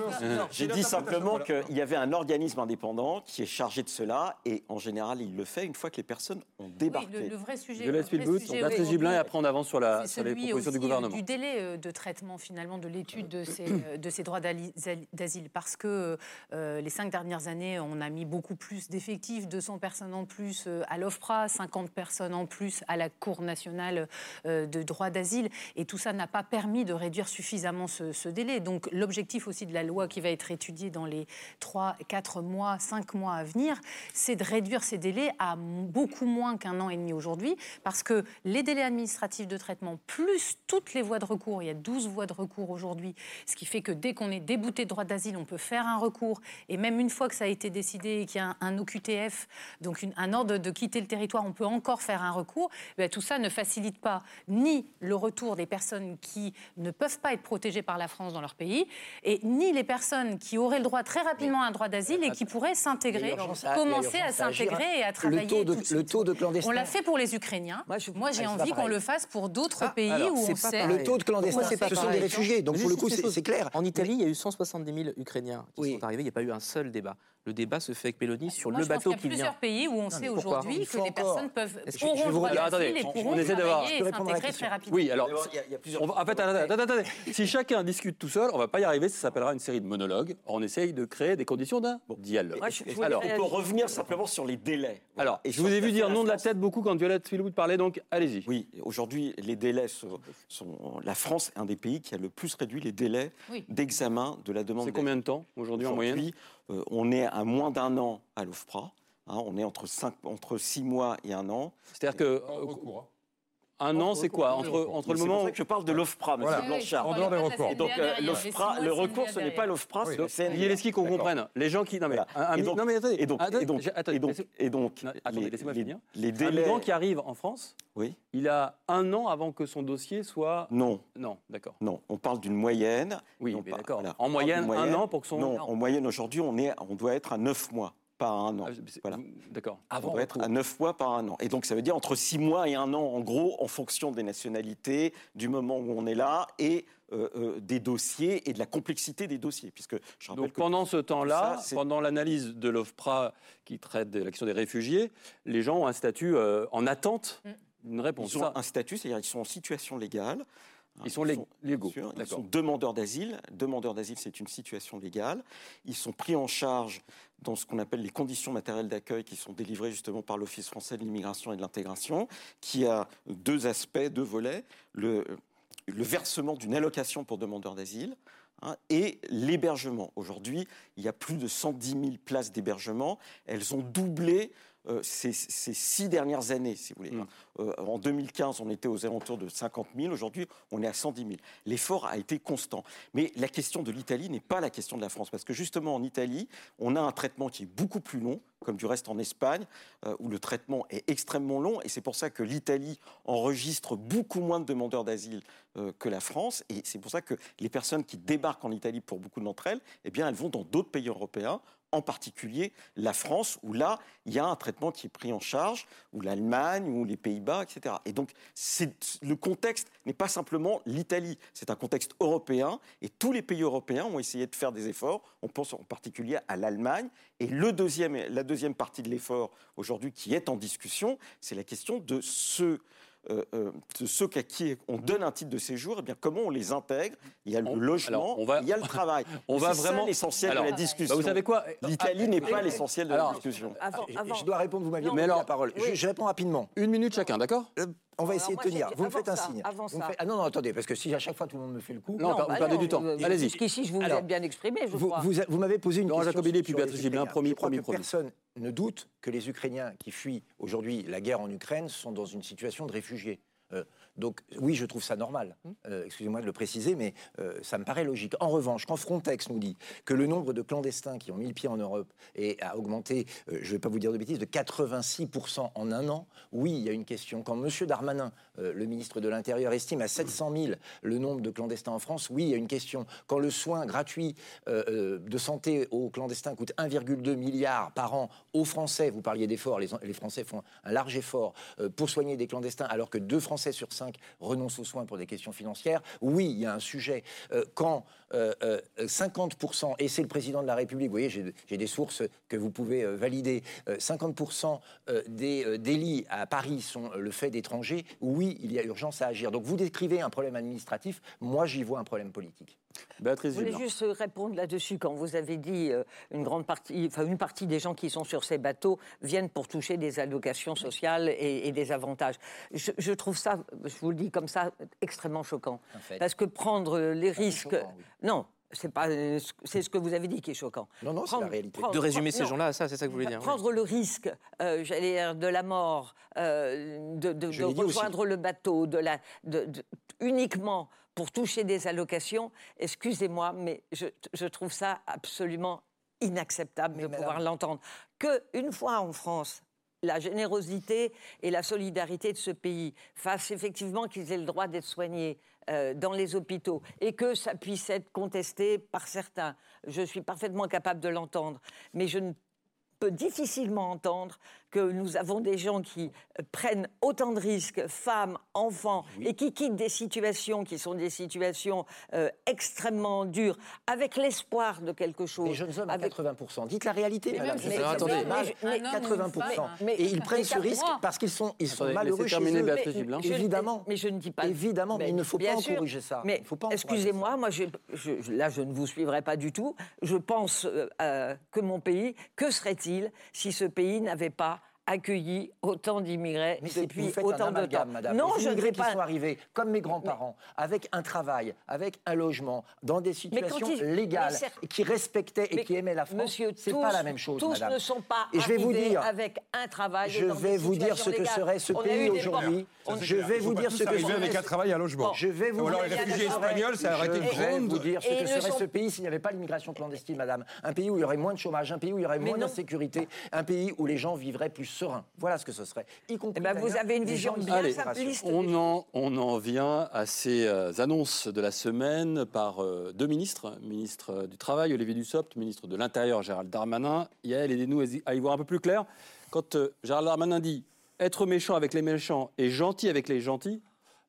J'ai dit simplement qu'il y avait un organisme indépendant qui est chargé de cela et en général il le fait une fois que les personnes ont Oui, débarqué. le, le vrai sujet. Et après on avance sur, la, sur les propositions du aussi, euh, gouvernement. Du délai euh, de traitement finalement de l'étude de ces, euh, de ces droits d'asile, parce que euh, les cinq dernières années, on a mis beaucoup plus d'effectifs, 200 personnes en plus à l'OFPRA, 50 personnes en plus à la Cour nationale de droit d'asile, et tout ça n'a pas permis de réduire suffisamment ce, délai. Donc l'objectif aussi de la loi qui va être étudiée dans les 3, 4 mois, 5 mois à venir, c'est de réduire ces délais à beaucoup moins qu'un an et demi aujourd'hui, parce que les délais administratifs de traitement, plus toutes les voies de recours, il y a 12 voies de recours aujourd'hui, ce qui fait que dès qu'on est débouté de droit d'asile, on peut faire un recours, et même une fois que ça a été décidé et qu'il y a un, OQTF, donc un ordre de quitter le territoire, on peut encore faire un recours, Ben, tout ça ne facilite pas ni le retour des personnes qui ne peuvent pas être protégées par la France dans leur pays, et ni les personnes qui auraient le droit très rapidement à un droit d'asile et qui pourraient s'intégrer, Il y a urgence à- il y a commencer à s'intégrer et à travailler. Le taux de, tout de le suite. taux de clandestins. On l'a fait pour les Ukrainiens. Moi, j'ai Ah, envie qu'on le fasse pour d'autres Ah, pays alors, où c'est on pas sait. pareil. Le taux de clandestins, Pourquoi c'est pas ce sont des réfugiés. Donc Mais pour le coup, c'est clair. En Italie, il y a eu 170 000 Ukrainiens qui Oui. sont arrivés. Il n'y a pas eu un seul débat. Le débat se fait avec Mélanie sur Moi, le je pense bateau qu'il y a qui vient. plusieurs pays où on sait aujourd'hui Il que les encore- personnes peuvent auront droit d'asile attendez, et on- pourront on essaie d'avoir- travailler Je peux et répondre à la s'intégrer très question. rapidement. Oui, alors, Il y a- il y a plusieurs on va- en fait, attendez, attendez, <laughs> si chacun discute tout seul, on va pas y arriver, ça s'appellera une série de monologues. On essaye de créer des conditions d'un dialogue. Moi, je- je voulais Alors, On peut revenir simplement sur les délais. alors Et je vous ai sur vu dire non de la tête beaucoup quand Violette Spielwood parlait, donc allez-y. Oui, aujourd'hui, les délais sont, sont- La France est un des pays qui a le plus réduit les délais Oui. d'examen de la demande C'est combien de temps aujourd'hui en moyenne euh, on est à moins d'un an à l'OFPRA. hein, on est entre, cinq, entre six mois et un an. C'est-à-dire que En recours, hein. Un an, c'est quoi entre, entre le c'est moment pour où ça que je parle de l'OFPRA, monsieur Voilà. Blanchard. En dehors des recours. Et donc, euh, l'OFPRA, le recours, ce n'est pas l'OFPRA, c'est le Donc, CNDA. Lieleski, qu'on comprenne. Les gens qui. Non, mais, Voilà. un- un Et mi- donc- non, mais attendez. Et donc, attendez, et donc, j'ai- attendez, et donc, laissez- et donc, Non, attendez, les, laissez-moi les- finir. les Un délais. migrant qui arrive en France, Oui. il a un an avant que son dossier soit. Non, Non, d'accord. non. On parle d'une moyenne. Oui, d'accord. En On parle d'une moyenne, un an pour que son. Non, en moyenne, aujourd'hui, on, est, on doit être à 9 mois, pas à un an. Ah, Voilà. D'accord. on doit être à 9 mois par un an. Et donc, ça veut dire entre 6 mois et un an, en gros, en fonction des nationalités, du moment où on est là, et euh, euh, des dossiers et de la complexité des dossiers. Puisque je rappelle Donc que pendant ce temps-là, pendant l'analyse de l'OFPRA qui traite de la question des réfugiés, les gens ont un statut euh, en attente Mm. d'une réponse. ils ont Ça, un statut, c'est-à-dire ils sont en situation légale. Ils sont lég- légaux, sûr, Ils sont demandeurs d'asile. Demandeurs d'asile, c'est une situation légale. Ils sont pris en charge dans ce qu'on appelle les conditions matérielles d'accueil qui sont délivrées justement par l'Office français de l'immigration et de l'intégration, qui a deux aspects, deux volets. Le, versement d'une allocation pour demandeurs d'asile hein, et l'hébergement. Aujourd'hui, il y a plus de 110 000 places d'hébergement. Elles ont doublé euh, ces, ces six dernières années, si vous voulez. Mm. Euh, en 2015, on était aux alentours de 50 000. Aujourd'hui, on est à 110 000. L'effort a été constant. Mais la question de l'Italie n'est pas la question de la France. Parce que justement, en Italie, on a un traitement qui est beaucoup plus long, comme du reste en Espagne, euh, où le traitement est extrêmement long. Et c'est pour ça que l'Italie enregistre beaucoup moins de demandeurs d'asile que la France. Et c'est pour ça que les personnes qui débarquent en Italie, pour beaucoup d'entre elles, eh bien, elles vont dans d'autres pays européens en particulier la France, où là, il y a un traitement qui est pris en charge, ou l'Allemagne, ou les Pays-Bas, etc. Et donc, le contexte n'est pas simplement l'Italie, c'est un contexte européen, et tous les pays européens ont essayé de faire des efforts. On pense en particulier à l'Allemagne. Et le deuxième, la deuxième partie de l'effort aujourd'hui qui est en discussion, c'est la question de ce euh, euh, ceux à qui on donne un titre de séjour, eh bien, comment on les intègre? Il y a le logement, on va- il y a le <laughs> travail. On va C'est vraiment l'essentiel de la discussion. bah, vous savez quoi? L'Italie n'est pas Ah, l'essentiel de alors, la discussion. Avant, Je- avant- Je dois répondre, vous m'aviez donné la parole. Oui. Je, réponds rapidement. Une minute chacun, d'accord? Euh, on va essayer moi, de tenir. Vous me faites un ça, signe. avant Vous me ça. faites- Ah non, non, attendez, parce que si à chaque fois tout le monde me fait le coup. Non, vous bah perdez non, du temps. euh, Allez-y. Jusqu'ici, je vous Alors, ai bien exprimé, je Vous, crois. vous, vous m'avez posé une Laurent question. Jacobelli, puis sur les Béatrice Gibelin, Ukrainiens. promis, promis, promis. Personne ne doute que les Ukrainiens qui fuient aujourd'hui la guerre en Ukraine sont dans une situation de réfugiés. Euh, donc oui, je trouve ça normal. Euh, Excusez-moi de le préciser, mais euh, ça me paraît logique. En revanche, quand Frontex nous dit que le nombre de clandestins qui ont mis le pied en Europe est, a augmenté, euh, je ne vais pas vous dire de bêtises, de 86% en un an, oui, il y a une question. Quand M. Darmanin, le ministre de l'Intérieur, estime à 700 000 le nombre de clandestins en France, oui, il y a une question. Quand le soin gratuit de santé aux clandestins coûte 1,2 milliard par an aux Français, vous parliez d'efforts, les, les Français font un large effort pour soigner des clandestins, alors que deux Français sur cinq renoncent aux soins pour des questions financières, oui, il y a un sujet. Euh, quand euh, euh, 50%, et c'est le président de la République, vous voyez, j'ai des sources que vous pouvez euh, valider, euh, 50% euh, des euh, délits à Paris sont euh, le fait d'étrangers, oui, il y a urgence à agir. Donc vous décrivez un problème administratif, moi j'y vois un problème politique. Béatrice Je voulais juste répondre là-dessus quand vous avez dit euh, une grande partie, enfin une partie des gens qui sont sur ces bateaux viennent pour toucher des allocations sociales et, et des avantages. Je, je trouve ça, je vous le dis comme ça, extrêmement choquant. Fait. Parce que prendre les risques, choquant, oui. non. C'est pas, euh, c'est ce que vous avez dit qui est choquant. Non, non, c'est la réalité. prendre- De résumer ces non. gens-là à ça, c'est ça que vous voulez dire. oui. Prendre le risque, euh, j'allais dire, de la mort, euh, de, rejoindre le bateau, de la, de- de- uniquement pour toucher des allocations, excusez-moi, mais je, je trouve ça absolument inacceptable Mais de madame- pouvoir l'entendre. Que une fois en France, la générosité et la solidarité de ce pays fassent effectivement qu'ils aient le droit d'être soignés euh, dans les hôpitaux et que ça puisse être contesté par certains. Je suis parfaitement capable de l'entendre, mais je ne peux difficilement entendre que nous avons des gens qui euh, prennent autant de risques, femmes, enfants, et qui quittent des situations qui sont des situations euh, extrêmement dures, avec l'espoir de quelque chose. Les jeunes hommes à avec- 80%. Dites la réalité, Mais madame. ça attendez. Mais- mais un homme ou une 80%. femme. Mais- et ils prennent mais ce risque mois. parce qu'ils sont, ils sont Attendez, malheureux chez eux. Évidemment. Mais je ne dis pas. Évidemment, mais il ne faut pas sûr. encourager ça. Mais excusez-moi, moi, je- je- je- là, je ne vous suivrai pas du tout. Je pense euh, que mon pays, que serait-il si ce pays n'avait pas accueilli autant d'immigrés Mais c'est depuis autant de temps madame. Non, les je ne dis qui pas. sont arrivés, comme mes grands-parents, avec un travail, avec un logement, dans des situations ils- légales, certes- qui respectaient et Mais qui aimaient la France, c'est pas la même chose, tous madame. ne sont pas Et je vais vous arrivés dire- avec un travail. Je dans vais des vous dire ce que serait ce On pays aujourd'hui. Je vais vous dire ce que arriver avec serait un travail, un logement. Je vais vous dire les ce que réfugiés serait- espagnols, ça aurait été Je vous dire ce que serait ce pays s'il n'y avait pas l'immigration clandestine, madame. Un pays où il y aurait moins de chômage, un pays où il y aurait moins d'insécurité, un pays où les gens vivraient plus Voilà ce que ce serait. Y compris Eh ben, vous avez une vision bien Allez, simpliste. On en, on en vient à ces euh, annonces de la semaine par euh, deux ministres, ministre euh, du Travail Olivier Dussopt, ministre de l'Intérieur Gérald Darmanin. Yael, aidez-nous à y voir un peu plus clair. Quand euh, Gérald Darmanin dit être méchant avec les méchants et gentil avec les gentils,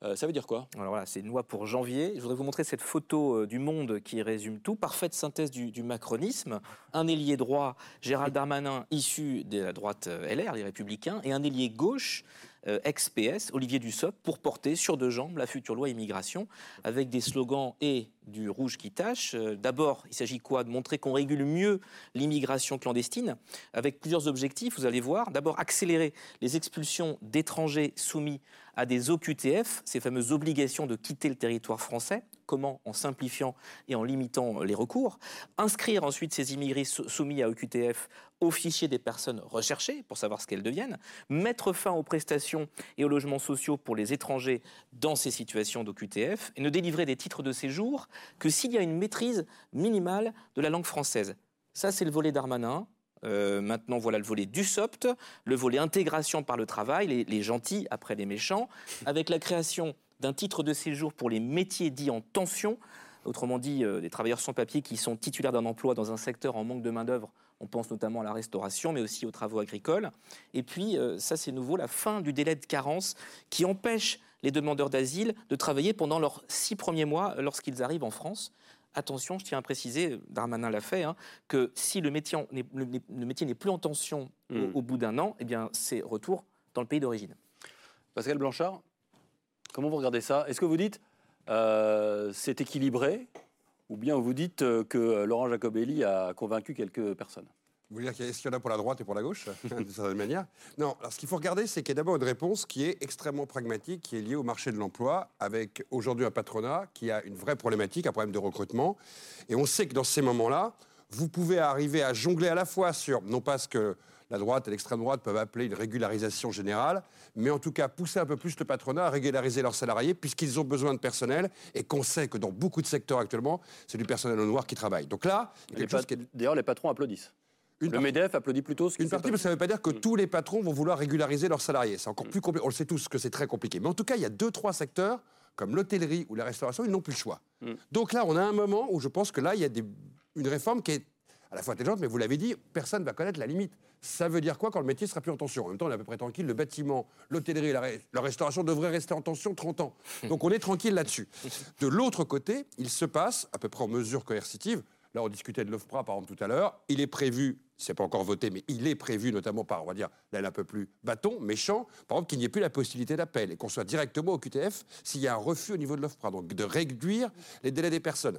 euh, ça veut dire quoi? Alors voilà, c'est une loi pour janvier. Je voudrais vous montrer cette photo euh, du Monde qui résume tout. Parfaite synthèse du, macronisme. Un ailier droit, Gérald Darmanin, issu de la droite euh, LR, les Républicains, et un ailier gauche, euh, ex-PS, Olivier Dussopt, pour porter sur deux jambes la future loi immigration, avec des slogans et du rouge qui tâche. Euh, D'abord, il s'agit quoi? De montrer qu'on régule mieux l'immigration clandestine, avec plusieurs objectifs, vous allez voir. D'abord, accélérer les expulsions d'étrangers soumis à des OQTF, ces fameuses obligations de quitter le territoire français. Comment? En simplifiant et en limitant les recours. Inscrire ensuite ces immigrés sou- soumis à OQTF au fichier des personnes recherchées pour savoir ce qu'elles deviennent. Mettre fin aux prestations et aux logements sociaux pour les étrangers dans ces situations d'OQTF. Et ne délivrer des titres de séjour que s'il y a une maîtrise minimale de la langue française. Ça, c'est le volet Darmanin. Euh, maintenant, voilà le volet Dussopt, le volet intégration par le travail, les, les gentils après les méchants, avec la création d'un titre de séjour pour les métiers dits en tension, autrement dit euh, des travailleurs sans papier qui sont titulaires d'un emploi dans un secteur en manque de main-d'œuvre. On pense notamment à la restauration, mais aussi aux travaux agricoles. Et puis, euh, ça c'est nouveau, la fin du délai de carence qui empêche les demandeurs d'asile de travailler pendant leurs six premiers mois euh, lorsqu'ils arrivent en France. Attention, je tiens à préciser, Darmanin l'a fait, hein, que si le métier, n'est- le, le métier n'est plus en tension au- Mm. au, bout d'un an, eh bien, c'est retour dans le pays d'origine. Pascal Blanchard Comment vous regardez ça? Est-ce que vous dites euh, c'est équilibré? Ou bien vous dites euh, que Laurent Jacobelli a convaincu quelques personnes? Vous voulez dire qu'il y a- est-ce qu'il y en a pour la droite et pour la gauche, <laughs> d'une certaine manière? Non, alors ce qu'il faut regarder, c'est qu'il y a d'abord une réponse qui est extrêmement pragmatique, qui est liée au marché de l'emploi, avec aujourd'hui un patronat qui a une vraie problématique, un problème de recrutement. Et on sait que dans ces moments-là, vous pouvez arriver à jongler à la fois sur, non pas ce que la droite et l'extrême droite peuvent appeler une régularisation générale, mais en tout cas pousser un peu plus le patronat à régulariser leurs salariés, puisqu'ils ont besoin de personnel, et qu'on sait que dans beaucoup de secteurs actuellement, c'est du personnel au noir qui travaille. Donc là, D'ailleurs, les patrons applaudissent. Une le partie- MEDEF applaudit plutôt ce qui Une partie, mais ça ne veut pas dire que tous les patrons vont vouloir régulariser leurs salariés. C'est encore plus compliqué. On le sait tous que c'est très compliqué. Mais en tout cas, il y a deux, trois secteurs, comme l'hôtellerie ou la restauration, ils n'ont plus le choix. Mm. Donc là, on a un moment où je pense que là, il y a des- une réforme qui est à la fois intelligente, mais vous l'avez dit, personne ne va connaître la limite. Ça veut dire quoi quand le métier sera plus en tension? En même temps, on est à peu près tranquille. Le bâtiment, l'hôtellerie la, ré- la restauration devraient rester en tension 30 ans. Donc on est tranquille là-dessus. De l'autre côté, il se passe, à peu près en mesure coercitive, Là, on discutait de l'OFPRA, par exemple, tout à l'heure. Il est prévu, c'est pas encore voté, mais il est prévu, notamment par, on va dire, l'aile un peu plus bâton, méchant, par exemple, qu'il n'y ait plus la possibilité d'appel et qu'on soit directement au QTF s'il y a un refus au niveau de l'OFPRA. Donc, de réduire les délais des personnes.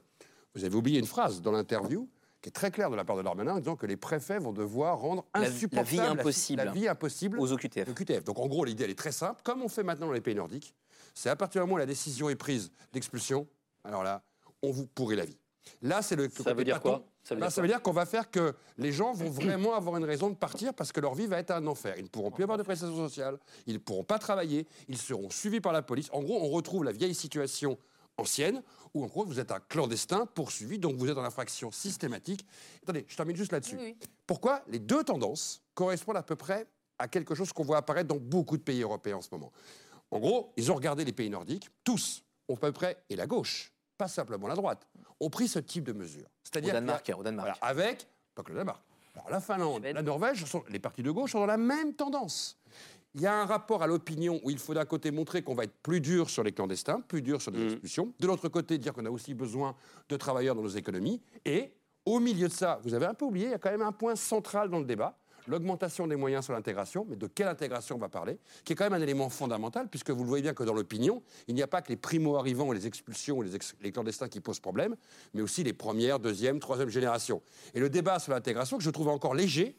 Vous avez oublié une phrase dans l'interview qui est très claire de la part de Darmanin en disant que les préfets vont devoir rendre La- la insupportable vie impossible. la vie impossible aux OQTF. QTF. Donc en gros, l'idée, elle est très simple. Comme on fait maintenant dans les pays nordiques, c'est à partir du moment où la décision est prise d'expulsion, alors là, on vous pourrit la vie. Là, c'est le Ça côté veut dire bâton. quoi? Ça veut dire ça veut dire qu'on va faire que les gens vont vraiment avoir une raison de partir parce que leur vie va être un enfer. Ils ne pourront plus avoir de prestations sociales, ils ne pourront pas travailler, ils seront suivis par la police. En gros, on retrouve la vieille situation ancienne où en gros vous êtes un clandestin poursuivi, donc vous êtes en infraction systématique. Attendez, je termine juste là-dessus. Oui, oui. Pourquoi les deux tendances correspondent à peu près à quelque chose qu'on voit apparaître dans beaucoup de pays européens en ce moment? En gros, ils ont regardé les pays nordiques, tous, à peu près, et la gauche, pas simplement la droite, ont pris ce type de mesures. Au C'est-à-dire Danemark, qu'il y a- au Danemark. voilà, avec, pas que le Danemark, alors la Finlande, Suède. la Norvège, sont- les partis de gauche sont dans la même tendance. Il y a un rapport à l'opinion où il faut d'un côté montrer qu'on va être plus dur sur les clandestins, plus dur sur les Mhm. expulsions. De l'autre côté, dire qu'on a aussi besoin de travailleurs dans nos économies. Et au milieu de ça, vous avez un peu oublié, il y a quand même un point central dans le débat, l'augmentation des moyens sur l'intégration. Mais de quelle intégration on va parler Qui est quand même un élément fondamental, puisque vous le voyez bien que dans l'opinion, il n'y a pas que les primo-arrivants ou les expulsions ou les, ex- les clandestins qui posent problème, mais aussi les premières, deuxième, troisième générations. Et le débat sur l'intégration, que je trouve encore léger,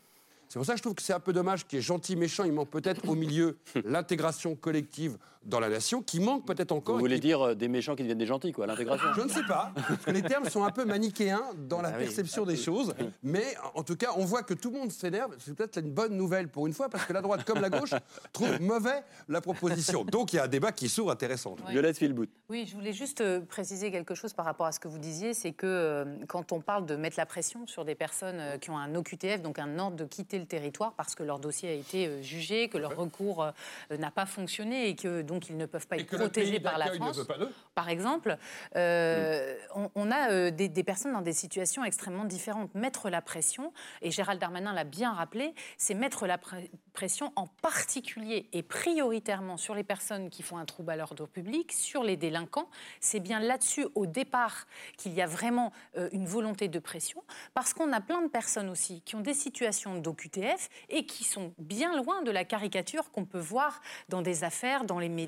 c'est pour ça que je trouve que c'est un peu dommage qu'il y ait gentil, méchant. Il manque peut-être au milieu <laughs> l'intégration collective dans la nation, qui manque peut-être encore. Vous voulez qui- dire euh, des méchants qui deviennent des gentils, quoi, l'intégration Je ne sais pas, parce que les termes sont un peu manichéens dans la Ah oui. perception des choses. Mais en tout cas, on voit que tout le monde s'énerve. C'est peut-être une bonne nouvelle pour une fois, parce que la droite comme la gauche <laughs> trouve mauvais la proposition. Donc il y a un débat qui s'ouvre intéressant. Ouais. Violette Philbout. Oui, je voulais juste euh, préciser quelque chose par rapport à ce que vous disiez, c'est que euh, quand on parle de mettre la pression sur des personnes qui ont un OQTF, donc un ordre de quitter le territoire parce que leur dossier a été jugé, que leur recours n'a pas fonctionné et que donc ils ne peuvent pas Et être protégés par la ne France, pas par exemple, euh, on, on a euh, des, des personnes dans des situations extrêmement différentes. Mettre la pression, et Gérald Darmanin l'a bien rappelé, c'est mettre la pre- pression en particulier et prioritairement sur les personnes qui font un trouble à l'ordre public, sur les délinquants. C'est bien là-dessus, au départ, qu'il y a vraiment euh, une volonté de pression, parce qu'on a plein de personnes aussi qui ont des situations d'OQTF et qui sont bien loin de la caricature qu'on peut voir dans des affaires, dans les médias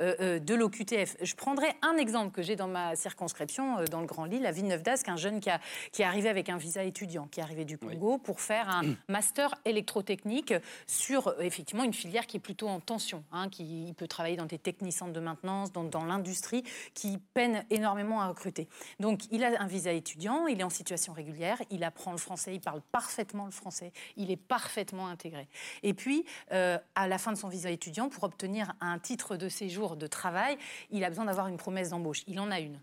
euh, euh, de l'OQTF. Je prendrai un exemple que j'ai dans ma circonscription, euh, dans le Grand Lille, à Villeneuve d'Ascq, un jeune qui, a, qui est arrivé avec un visa étudiant, qui est arrivé du Congo pour faire un <clears throat> master électrotechnique sur effectivement une filière qui est plutôt en tension, hein, qui il peut travailler dans des technicentres de maintenance, dans, dans l'industrie, qui peine énormément à recruter. Donc il a un visa étudiant, il est en situation régulière, il apprend le français, il parle parfaitement le français, il est parfaitement intégré. Et puis, euh, à la fin de son visa étudiant, pour obtenir un titre de séjour de travail, il a besoin d'avoir une promesse d'embauche. Il en a une.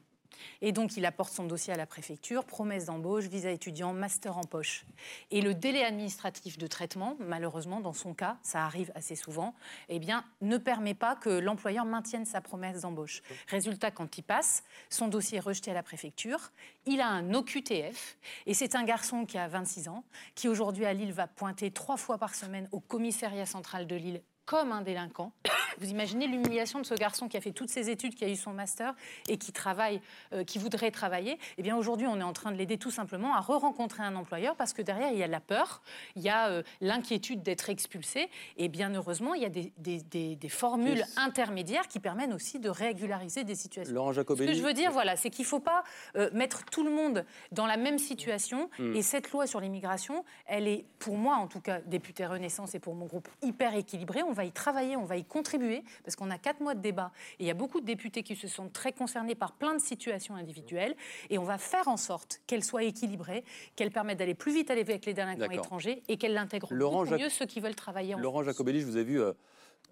Et donc, il apporte son dossier à la préfecture, promesse d'embauche, visa étudiant, master en poche. Et le délai administratif de traitement, malheureusement, dans son cas, ça arrive assez souvent, eh bien, ne permet pas que l'employeur maintienne sa promesse d'embauche. Résultat, quand il passe, son dossier est rejeté à la préfecture, il a un OQTF, et c'est un garçon qui a 26 ans, qui aujourd'hui à Lille va pointer trois fois par semaine au commissariat central de Lille comme un délinquant. Vous imaginez l'humiliation de ce garçon qui a fait toutes ses études, qui a eu son master et qui travaille, euh, qui voudrait travailler. Eh bien, aujourd'hui, on est en train de l'aider tout simplement à re-rencontrer un employeur parce que derrière, il y a la peur, il y a euh, l'inquiétude d'être expulsé. Et bien heureusement, il y a des, des- des- des formules intermédiaires qui permettent aussi de régulariser des situations. Laurent Ce que Jacobelli. je veux dire, voilà, c'est qu'il ne faut pas euh, mettre tout le monde dans la même situation. Hmm. Et cette loi sur l'immigration, elle est, pour moi en tout cas, députée Renaissance et pour mon groupe, hyper équilibrée. On va y travailler, on va y contribuer, parce qu'on a quatre mois de débat. Et il y a beaucoup de députés qui se sentent très concernés par plein de situations individuelles. Et on va faire en sorte qu'elle soit équilibrée, qu'elle permette d'aller plus vite avec les délinquants étrangers et qu'elle l'intègre Laurent beaucoup Jac- mieux ceux qui veulent travailler en Laurent France. Jacobelli, je vous ai vu euh,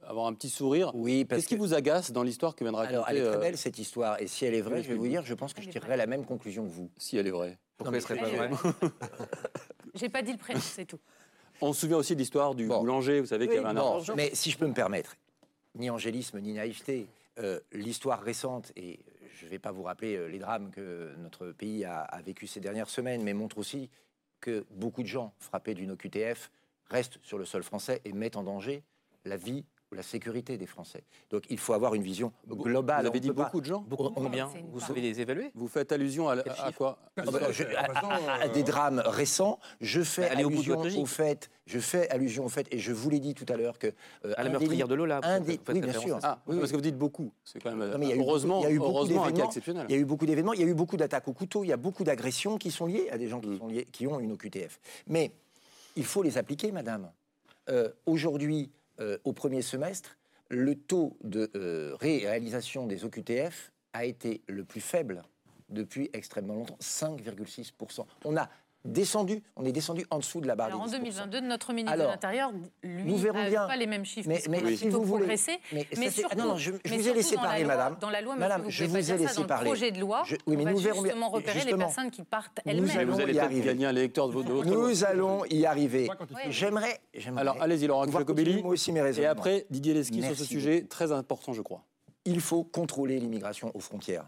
avoir un petit sourire. Oui, parce Qu'est-ce qui que- vous agace dans l'histoire que vient de raconter Alors, elle est très euh, belle cette histoire, et si elle est vraie, je vais vous dire, je pense que je Elle tirerai la même conclusion que vous. Si elle est vraie. Pourquoi mais elle serait pas vraie? J'ai pas dit le prénom, c'est tout. On se souvient aussi de l'histoire du Bon. boulanger, vous savez, qu'il y avait un Bon, argent. mais si je peux me permettre, ni angélisme ni naïveté, euh, l'histoire récente, et je ne vais pas vous rappeler euh, les drames que notre pays a, a vécu ces dernières semaines, mais montre aussi que beaucoup de gens frappés d'une OQTF restent sur le sol français et mettent en danger la vie la sécurité des Français. Donc il faut avoir une vision globale. Vous avez dit pas- beaucoup de gens Beaucoup, combien Vous savez les évaluer Vous faites allusion à, quoi Ah bah, je- à, à euh, des drames récents, je fais Allez au allusion logique. au fait, je fais allusion au fait, et je vous l'ai dit tout à l'heure que euh, À la meurtrière délit- de Lola. un des- oui, bien sûr. Ah, oui, parce que vous dites beaucoup. C'est quand même Non, mais il y a eu beaucoup- heureusement, il y a eu beaucoup heureusement un cas exceptionnel. Il y a eu beaucoup d'événements, il y a eu beaucoup d'attaques au couteau, il y a beaucoup d'agressions qui sont liées à des gens qui, Mm. sont liés, qui ont une OQTF. Mais il faut les appliquer, madame. Euh, Aujourd'hui, euh, au premier semestre, le taux de euh, réalisation des OQTF a été le plus faible depuis extrêmement longtemps, 5,6%. On a descendu, on est descendu en dessous de la barre Alors en des 10%. 2022, notre ministre Alors, de l'Intérieur, lui, nous verrons n'a bien. pas les mêmes chiffres. Mais- mais si vous voulez- progressé. Mais, Mais ça, c'est- surtout- non, non, je, je mais vous ai laissé la parler, loi- madame. Dans la loi, Madame, je vous ai laissé dans le parler. projet de loi, Je- oui, mais on va nous verrons bien- justement repérer justement. les personnes qui partent Nous elles-mêmes. Vous allez y peut-être arriver. gagner un électeur de votre de votre loi. Nous allons y arriver. J'aimerais. Alors, allez-y, Laurent Jacobelli. moi aussi mes. Et après, Didier Lesky sur ce sujet très important, je crois. il faut contrôler l'immigration aux frontières.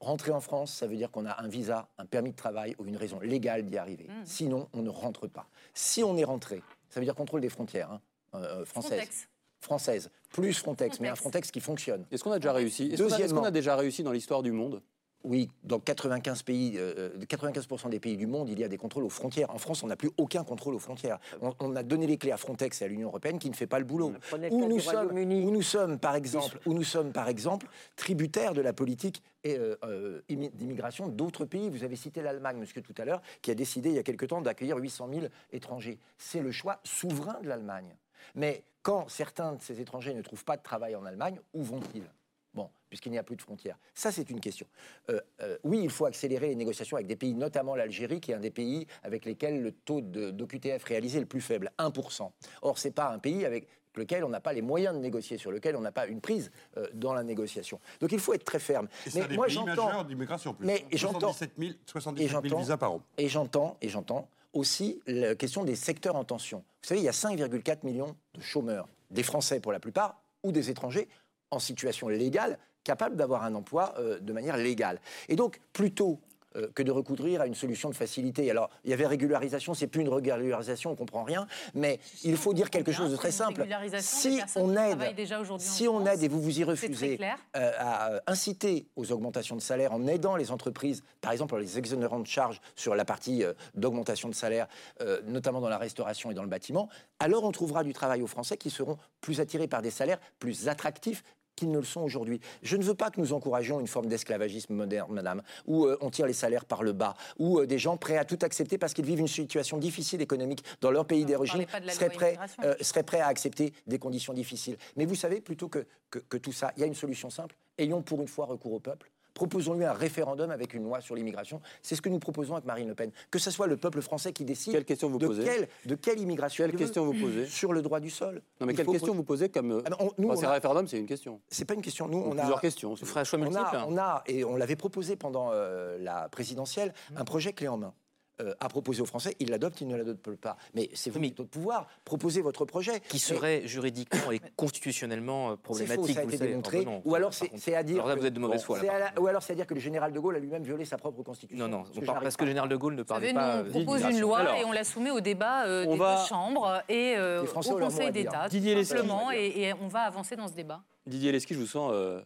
Rentrer en France, ça veut dire qu'on a un visa, un permis de travail ou une raison légale d'y arriver. Mm. Sinon, on ne rentre pas. Si on est rentré, ça veut dire contrôle des frontières hein, euh, euh, françaises. Frontex. Françaises, plus Frontex, mais un Frontex. Qui fonctionne. Est-ce qu'on a déjà réussi Est-ce a- qu'on a déjà réussi dans l'histoire du monde Oui, dans 95 pays, euh, euh, 95% des pays du monde, il y a des contrôles aux frontières. En France, on n'a plus aucun contrôle aux frontières. On, on a donné les clés à Frontex et à l'Union européenne qui ne fait pas le boulot. Où nous, sommes, où nous sommes, par exemple, où nous sommes, par exemple, tributaires de la politique euh, euh, immi- d'immigration d'autres pays. Vous avez cité l'Allemagne, monsieur, tout à l'heure, qui a décidé il y a quelque temps d'accueillir 800 000 étrangers. C'est le choix souverain de l'Allemagne. Mais quand certains de ces étrangers ne trouvent pas de travail en Allemagne, où vont-ils? Bon, puisqu'il n'y a plus de frontières. Ça, c'est une question. Euh, euh, oui, il faut accélérer les négociations avec des pays, notamment l'Algérie, qui est un des pays avec lesquels le taux de- d'OQTF réalisé est le plus faible, 1%. Or, ce n'est pas un pays avec lequel on n'a pas les moyens de négocier, sur lequel on n'a pas une prise euh, dans la négociation. Donc il faut être très ferme. Et c'est un des moi, j'entends- d'immigration plus. Mais j'entends- 77 000, 77 Et 000 j'entends- visas par an. Et j'entends, et j'entends aussi la question des secteurs en tension. Vous savez, il y a 5,4 millions de chômeurs, des Français pour la plupart, ou des étrangers en situation légale, capables d'avoir un emploi euh, de manière légale. Et donc, plutôt euh, que de recourir à une solution de facilité. Alors, il y avait régularisation, c'est plus une régularisation, on comprend rien, mais il faut dire quelque chose de très simple. Si on aide, déjà si on aide et vous vous y refusez, euh, à euh, inciter aux augmentations de salaire en aidant les entreprises, par exemple en les exonérant de charges sur la partie euh, d'augmentation de salaire, notamment dans la restauration et dans le bâtiment, alors on trouvera du travail aux Français qui seront plus attirés par des salaires plus attractifs qu'ils ne le sont aujourd'hui. Je ne veux pas que nous encouragions une forme d'esclavagisme moderne, madame, où euh, on tire les salaires par le bas, où euh, des gens prêts à tout accepter parce qu'ils vivent une situation difficile économique dans leur pays d'origine seraient prêts, euh, seraient prêts à accepter des conditions difficiles. Mais vous savez, plutôt que, que, que tout ça, il y a une solution simple. Ayons pour une fois recours au peuple. Proposons-lui un référendum avec une loi sur l'immigration. C'est ce que nous proposons avec Marine Le Pen. Que ce soit le peuple français qui décide Quelle question vous de, posez quelle, de quelle immigration Quelle question vous posez Sur le droit du sol. Non, mais Il quelle question vous posez comme. Ah ben, on- nous, enfin, on c'est a- un référendum, c'est une question. C'est pas une question. Nous, Ou on a, plusieurs questions. Vous ferez un choix on multiple. a, on a, et on l'avait proposé pendant euh, la présidentielle, un projet clé en main. Euh, à proposer aux Français, ils l'adoptent, ils ne l'adoptent pas. Mais c'est vous Mais- qui êtes au pouvoir, proposez votre projet. Qui Mais serait juridiquement et constitutionnellement euh, c'est problématique. faux, ça a vous été le savez. démontré. Non, ou alors c'est à dire. Alors là, que- vous êtes de mauvaise foi. c'est là, à par la- Ou alors c'est à dire que le général de Gaulle a lui-même violé sa propre constitution. Non, non, on que parce pas que le général de Gaulle ne parlait pas. nous, euh, on propose une loi Alors, et on la soumet au débat euh, on des va- deux chambres et euh, au Conseil d'État, Didier tout Lesky. simplement, et, on va avancer dans ce débat. Didier Lesky, je vous sens euh,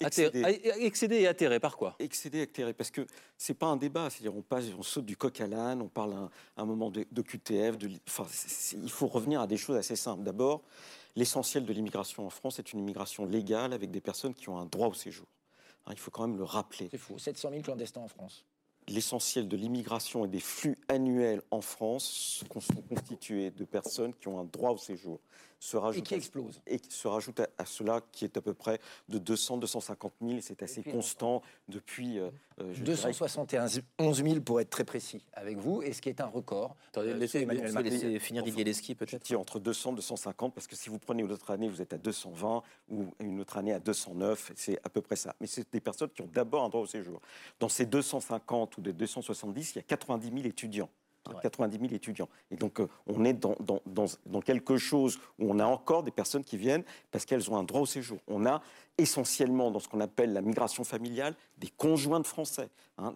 Excédé. ah, excédé et atterré par quoi? Excédé, atterré, parce que c'est pas un débat, c'est-à-dire on passe, on saute du coq à l'âne, on parle un, un moment de, de QTF, de, enfin, il faut revenir à des choses assez simples. D'abord, l'essentiel de l'immigration en France est une immigration légale avec des personnes qui ont un droit au séjour. Hein, il faut quand même le rappeler. C'est faux. 700 000 clandestins en France. L'essentiel de l'immigration et des flux annuels en France sont constitués de personnes qui ont un droit au séjour. Se Et rajoute qui à- explose. et qui se rajoute à, à cela qui est à peu près de 200 250 000 c'est assez Depuis constant depuis euh, euh, je dirais, 271 11 000 pour être très précis avec vous, et ce qui est un record. Attendez, euh, laissez- Emmanuel Macron. laisser finir Didier je peut-être. entre 200 250 parce que si vous prenez une autre année vous êtes à 220 ou une autre année à 209 c'est à peu près ça mais c'est des personnes qui ont d'abord un droit au séjour dans ces 250 ou des 270 il y a 90 000 étudiants hein, Ouais. 90 000 étudiants. Et donc, euh, on est dans, dans, dans, quelque chose où on a encore des personnes qui viennent parce qu'elles ont un droit au séjour. On a essentiellement, dans ce qu'on appelle la migration familiale, des conjoints de Français. hein.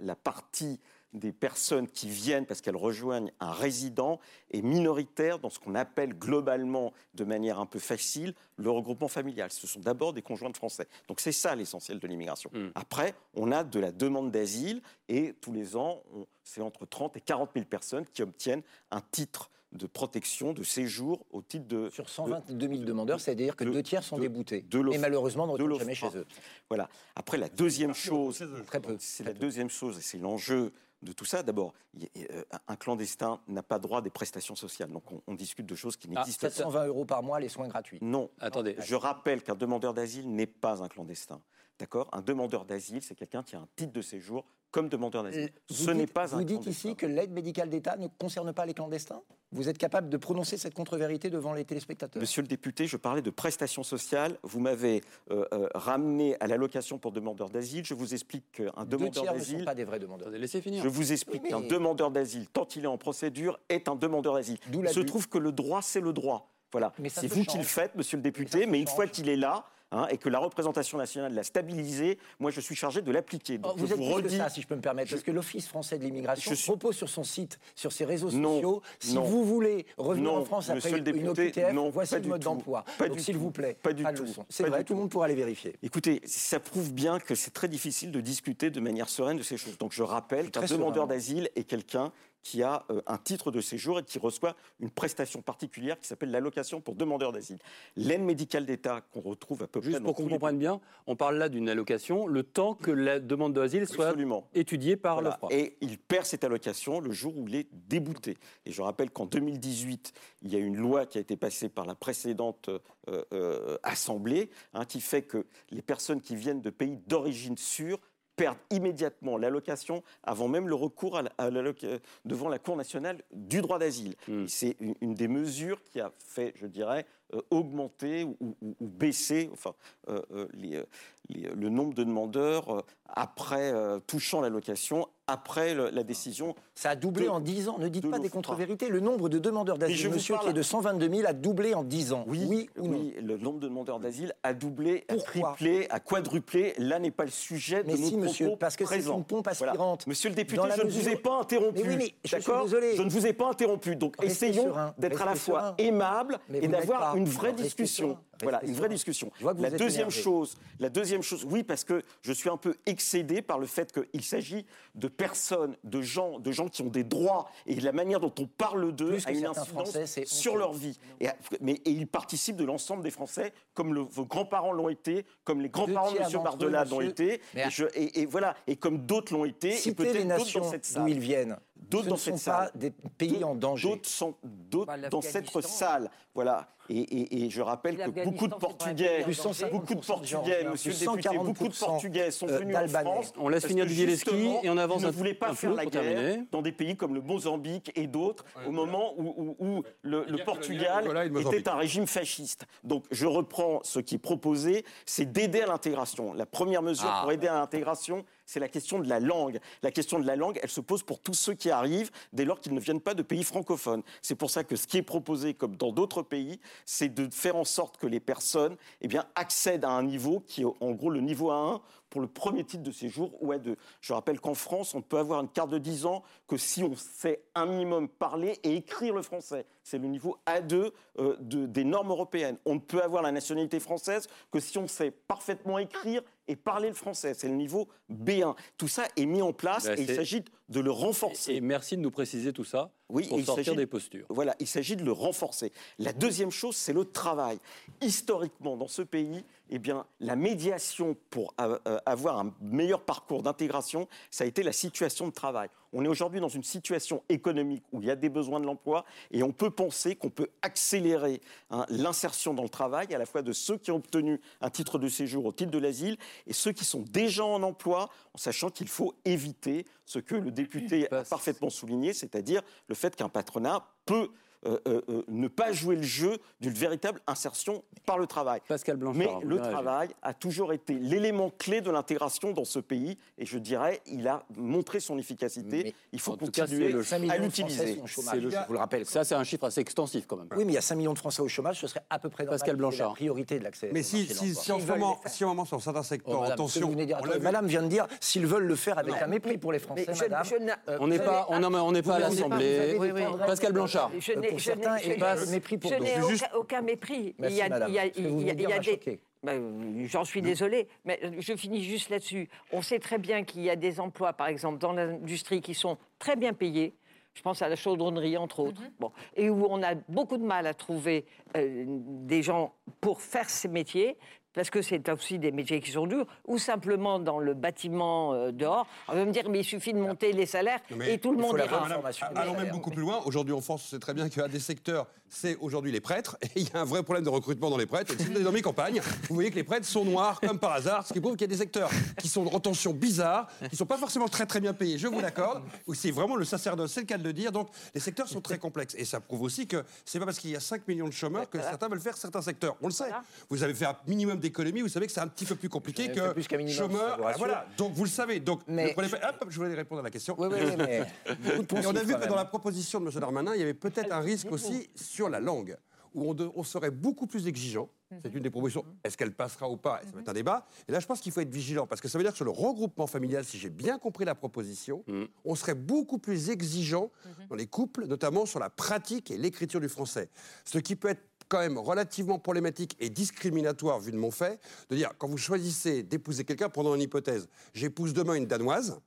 La partie des personnes qui viennent parce qu'elles rejoignent un résident est minoritaire dans ce qu'on appelle globalement, de manière un peu facile, le regroupement familial. Ce sont d'abord des conjoints de Français. Donc c'est ça l'essentiel de l'immigration. Mm. Après, on a de la demande d'asile et tous les ans, on- c'est entre 30 et 40 000 personnes qui obtiennent un titre de protection, de séjour au titre de... Sur 122 000 demandeurs, c'est-à-dire que de- deux tiers sont de- déboutés. de l'offre- et malheureusement ne de retournent jamais chez eux. Voilà. Après, la deuxième chose, Très peu. c'est la deuxième chose, et c'est l'enjeu de tout ça. D'abord, euh, un clandestin n'a pas droit des prestations sociales. Donc, on, on discute de choses qui Ah, n'existent pas. 720 euros par mois, les soins gratuits. Non. Attendez. Je rappelle qu'un demandeur d'asile n'est pas un clandestin. D'accord? Un demandeur d'asile, c'est quelqu'un qui a un titre de séjour comme demandeur d'asile. Euh, Vous Ce n'est dites- pas Vous un dites clandestin. ici que l'aide médicale d'État ne concerne pas les clandestins? Vous êtes capable de prononcer cette contre-vérité devant les téléspectateurs? Monsieur le député, je parlais de prestations sociales. Vous m'avez euh, euh, ramené à l'allocation pour demandeur d'asile. Je vous explique qu'un demandeur tiers ne sont d'asile pas des vrais demandeurs. Laissez finir. Je vous explique Oui, mais- qu'un demandeur d'asile, tant il est en procédure, est un demandeur d'asile. D'où Il se trouve que le droit, c'est le droit. Voilà. Mais ça C'est vous qui le faites, monsieur le Mais député, se mais, une fois qu'il est là, hein, et que la représentation nationale l'a stabilisé, moi je suis chargé de l'appliquer. Oh, vous je êtes vous plus que ça, si je peux me permettre, parce que l'Office français de l'immigration suis- propose sur son site, sur ses réseaux Non, sociaux, si non. vous voulez revenir Non, en France après une député, OQTF, non, voici le mode d'emploi. Pas Donc s'il vous plaît, Pas du tout. C'est vrai, tout le monde pourra les vérifier. Écoutez, ça prouve bien que c'est très difficile de discuter de manière sereine de ces choses. Donc je rappelle qu'un demandeur d'asile est quelqu'un qui a euh, un titre de séjour et qui reçoit une prestation particulière qui s'appelle l'allocation pour demandeur d'asile. L'aide médicale d'État qu'on retrouve à peu près Juste pour qu'on comprenne bien, on parle là d'une allocation le temps que la demande d'asile soit étudiée par Voilà. l'OFPRA. Et il perd cette allocation le jour où il est débouté. Et je rappelle qu'en 2018, il y a une loi qui a été passée par la précédente euh, euh, Assemblée hein, qui fait que les personnes qui viennent de pays d'origine sûre perdent immédiatement l'allocation avant même le recours à la- à l'alloc- euh, devant la Cour nationale du droit d'asile. Mm. Et C'est une, une des mesures qui a fait, je dirais, euh, augmenter ou, ou- ou baisser enfin, euh, les, les- le nombre de demandeurs euh, après touchant l'allocation, après le- la décision. Ça a doublé De- en 10 ans. Ne dites de pas des contre-vérités. Le nombre de demandeurs Mais d'asile, monsieur, parle- qui est de 122 000, a doublé en 10 ans. Oui, ou non oui, le nombre de demandeurs d'asile a doublé, a triplé, a quadruplé. Là n'est pas le sujet Mais de si, nos monsieur, propos parce que c'est une pompe Voilà. aspirante. Monsieur le député, je ne vous ai pas interrompu. Mais oui, mais je suis d'accord désolé. Je ne vous ai pas interrompu. Donc Restez essayons d'être à la fois serein. aimable Mais et d'avoir une vraie discussion. Serein, Voilà, une vraie serein. discussion. Je vois que vous La êtes deuxième énervé. chose, la deuxième chose, oui, parce que je suis un peu excédé par le fait qu'il s'agit de personnes, de gens, de gens qui ont des droits et la manière dont on parle d'eux a une incidence Français, sur leur vie. Et, mais, et ils participent de l'ensemble des Français, comme le- vos grands-parents l'ont été, comme les grands-parents de M. Bardella l'ont été, et, je- et- et voilà, et comme d'autres l'ont été, et Citez peut-être les d'autres dans nations cette d'où salle. ils viennent. D'autres dans ne sont cette pas salle. des pays en danger. D'autres sont d'autres Bah, dans cette salle. Voilà. Et, et- et je rappelle que beaucoup de Portugais, beaucoup de Portugais, monsieur le député, beaucoup de 140% Portugais sont euh, venus en. France. On laisse finir justement, et on avance Ils ne voulaient pas un faire la guerre terminer. dans des pays comme le Mozambique et d'autres, au moment où, où- où le, Portugal était un régime fasciste. Donc je reprends ce qui est proposé, c'est d'aider à l'intégration. La première mesure Ah. pour aider à l'intégration, c'est la question de la langue. La question de la langue, elle se pose pour tous ceux qui arrivent dès lors qu'ils ne viennent pas de pays francophones. C'est pour ça que ce qui est proposé, comme dans d'autres pays, c'est de faire en sorte que les personnes eh bien, accèdent à un niveau qui est en gros le niveau A1 pour le premier titre de séjour ou A2. Je rappelle qu'en France, on peut avoir une carte de 10 ans que si on sait un minimum parler et écrire le français. C'est le niveau A2 euh, de- des normes européennes. On ne peut avoir la nationalité française que si on sait parfaitement écrire et parler le français. C'est le niveau B1. Tout ça est mis en place Bah, et il s'agit de le renforcer. Et merci de nous préciser tout ça Oui, pour sortir des postures. Voilà, il s'agit de le renforcer. La deuxième chose, c'est le travail. Historiquement, dans ce pays, eh bien, la médiation pour euh, avoir un meilleur parcours d'intégration, ça a été la situation de travail. On est aujourd'hui dans une situation économique où il y a des besoins de l'emploi et on peut penser qu'on peut accélérer hein, l'insertion dans le travail à la fois de ceux qui ont obtenu un titre de séjour au titre de l'asile et ceux qui sont déjà en emploi, en sachant qu'il faut éviter ce que le député a parfaitement souligné, c'est-à-dire le fait qu'un patronat peut euh, euh, euh, ne pas jouer le jeu d'une véritable insertion par le travail. Pascal Blanchard. Mais le réagir travail a toujours été l'élément clé de l'intégration dans ce pays et je dirais, il a montré son efficacité. Mais il faut cas, continuer le 5 à millions de Français l'utiliser. je vous le rappelle. Ça, c'est un chiffre assez extensif quand même. Oui, mais il y a 5 millions de Français au chômage, ce serait à peu près normal Pascal Blanchard. la priorité de l'accès Mais si, si, si, en ce moment, si en moment, sur certains secteurs, Oh, madame, attention, dire. Madame vient de dire, s'ils veulent le faire avec un mépris pour les Français, je- madame. je euh, On n'est pas, on n'est pas à l'Assemblée. Pascal Blanchard. Je n'ai pour je n'ai- certains je et n'ai- pas mépris pour je d'autres. n'ai C'est aucun, mépris. Merci, il y a, madame. il y a- Ce que vous il y a- venez de il dire y a m'a des-. Ben, J'en suis désolée, mais je finis juste là-dessus. On sait très bien qu'il y a des emplois, par exemple, dans l'industrie qui sont très bien payés. Je pense à la chaudronnerie, entre autres. Bon, et où on a beaucoup de mal à trouver euh, des gens pour faire ces métiers, parce que c'est aussi des métiers qui sont durs, ou simplement dans le bâtiment euh, dehors. On va me dire, mais il suffit de monter les salaires mais et tout le monde ira. Allons même beaucoup plus loin. Aujourd'hui en France, on sait très bien qu'il y a des secteurs, c'est aujourd'hui les prêtres, <laughs> et il y a un vrai problème de recrutement dans les prêtres. Et si vous allez dans mes campagnes, vous voyez que les prêtres sont noirs comme par hasard, ce qui prouve qu'il y a des secteurs qui sont en tension bizarre, qui sont pas forcément très très bien payés, je vous l'accorde, où c'est vraiment le sacerdoce, c'est le cas de le dire. Donc les secteurs sont très complexes. Et ça prouve aussi que c'est pas parce qu'il y a 5 millions de chômeurs que certains veulent faire certains secteurs. On le sait. Vous avez fait un minimum d'économie, vous savez que c'est un petit peu plus compliqué que plus minimum, chômeurs. rassure. Voilà, donc vous le savez. Donc Mais- ne prenez pas- Hop, je voulais répondre à la question. Oui, oui, mais Et on a vu que dans la proposition de M. Darmanin, il y avait peut-être un risque aussi sur la langue, où on, de- on serait beaucoup plus exigeant. C'est une des propositions. Est-ce qu'elle passera ou pas? Ça va être un débat? Et là, je pense qu'il faut être vigilant, parce que ça veut dire que sur le regroupement familial, si j'ai bien compris la proposition, on serait beaucoup plus exigeant dans les couples, notamment sur la pratique et l'écriture du français. Ce qui peut être quand même relativement problématique et discriminatoire vu de mon fait, de dire, quand vous choisissez d'épouser quelqu'un, prenons une hypothèse, j'épouse demain une Danoise,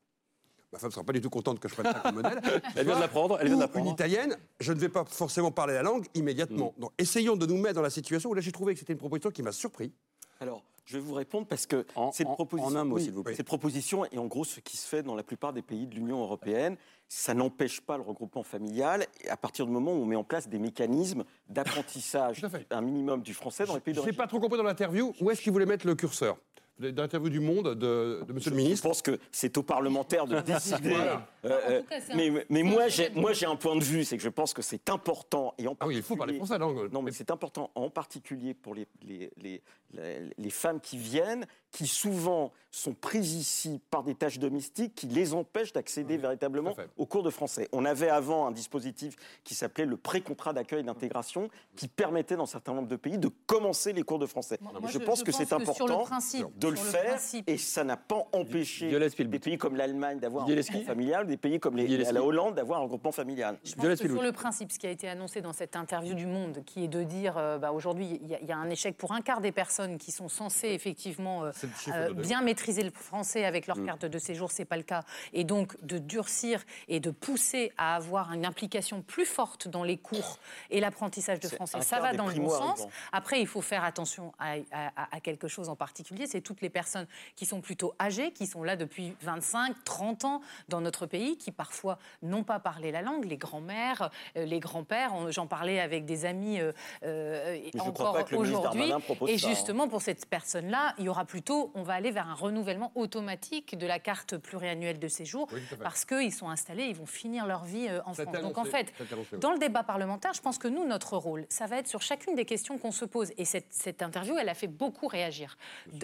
Ma femme ne sera pas du tout contente que je prenne ça comme modèle. <laughs> Elle vient de l'apprendre, elle vient de l'apprendre. Une italienne, je ne vais pas forcément parler la langue immédiatement. Donc essayons de nous mettre dans la situation où là j'ai trouvé que c'était une proposition qui m'a surpris. Alors, je vais vous répondre parce que En- cette en- proposition, en un mot, oui, s'il vous plaît. Cette proposition est en gros ce qui se fait dans la plupart des pays de l'Union européenne. Ça n'empêche pas le regroupement familial à partir du moment où on met en place des mécanismes <laughs> d'apprentissage, un minimum du français dans les pays Je n'ai d'origine. pas trop compris dans l'interview où est-ce qu'il voulait mettre le curseur? Dans l'interview du Monde de, de Monsieur le Je Ministre. pense que c'est aux parlementaires de <laughs> décider. Voilà. Euh, cas, un- mais un moi, j'ai de- moi j'ai un point de vue, c'est que je pense que c'est important et en Ah oui, il faut parler particulier- français langue. Non, mais c'est important, en particulier pour les, les, les, les- les femmes qui viennent, qui souvent sont prises ici par des tâches domestiques qui les empêchent d'accéder véritablement aux cours de français. On avait avant un dispositif qui s'appelait le pré-contrat d'accueil et d'intégration, qui permettait dans certains nombres de pays de commencer les cours de français. Moi, je, pense que c'est sur le important principe, de le faire, principe. et ça n'a pas empêché Violette des pays comme l'Allemagne d'avoir un regroupement familial, des pays comme les- la. Hollande d'avoir un regroupement familial. Je pense que sur le principe, ce qui a été annoncé dans cette interview du Monde, qui est de dire, euh, bah, aujourd'hui, il y, a- il y a un échec pour un quart des personnes qui sont censées effectivement euh, euh, bien maîtriser le français avec leur carte de séjour, c'est pas le cas, et donc de durcir et de pousser à avoir une implication plus forte dans les cours et l'apprentissage de français, ça va dans le bon sens. Après, il faut faire attention à, à- à quelque chose en particulier, c'est toutes les personnes qui sont plutôt âgées, qui sont là depuis 25, 30 ans dans notre pays, qui parfois n'ont pas parlé la langue, les grands-mères, euh, les grands-pères. J'en parlais avec des amis euh, euh, encore pas que le ministre aujourd'hui. Et ça, hein. justement, pour cette personne-là, il y aura plutôt, on va aller vers un renouvellement automatique de la carte pluriannuelle de séjour, Oui, parce qu'ils sont installés, ils vont finir leur vie en France. Donc en fait, dans le débat parlementaire, je pense que nous, notre rôle, ça va être sur chacune des questions qu'on se pose. Et cette, cette interview, elle a fait beaucoup réagir.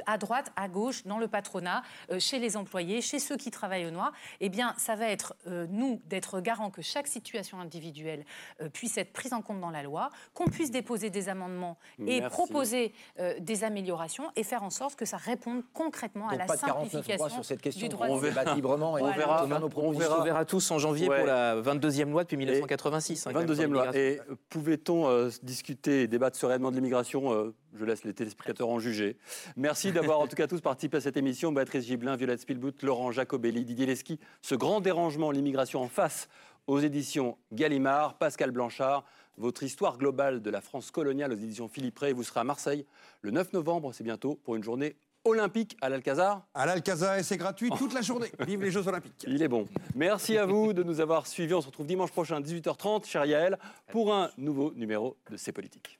À droite, à gauche, dans le patronat, euh, chez les employés, chez ceux qui travaillent au noir. Eh bien, ça va être, euh, nous, d'être garant que chaque situation individuelle euh, puisse être prise en compte dans la loi, qu'on puisse déposer des amendements et Merci. proposer euh, des améliorations et faire en sorte que ça réponde concrètement à la pas de 49 simplification sur cette question. du droit On débat librement et Voilà. on verra. verra On verra. On verra tous en janvier Ouais. pour la 22e loi depuis 1986. hein, quand même, 22e sur loi. Et pouvait-on euh, discuter et débattre sereinement de l'immigration Euh, Je laisse les téléspectateurs en juger. Merci d'avoir en tout cas tous participé à cette émission. Béatrice Giblin, Violette Spielbout, Laurent Jacobelli, Didier Lesky. Ce grand dérangement, l'immigration en face aux éditions Gallimard, Pascal Blanchard. Votre histoire globale de la France coloniale aux éditions Philippe Ray. Vous serez à Marseille le 9 novembre, c'est bientôt, pour une journée olympique à l'Alcazar. À l'Alcazar, et c'est gratuit toute la journée. Vive les Jeux Olympiques. Il est bon. Merci à vous de nous avoir suivis. On se retrouve dimanche prochain, 18h30, cher Yael, pour un nouveau numéro de C'est Politique.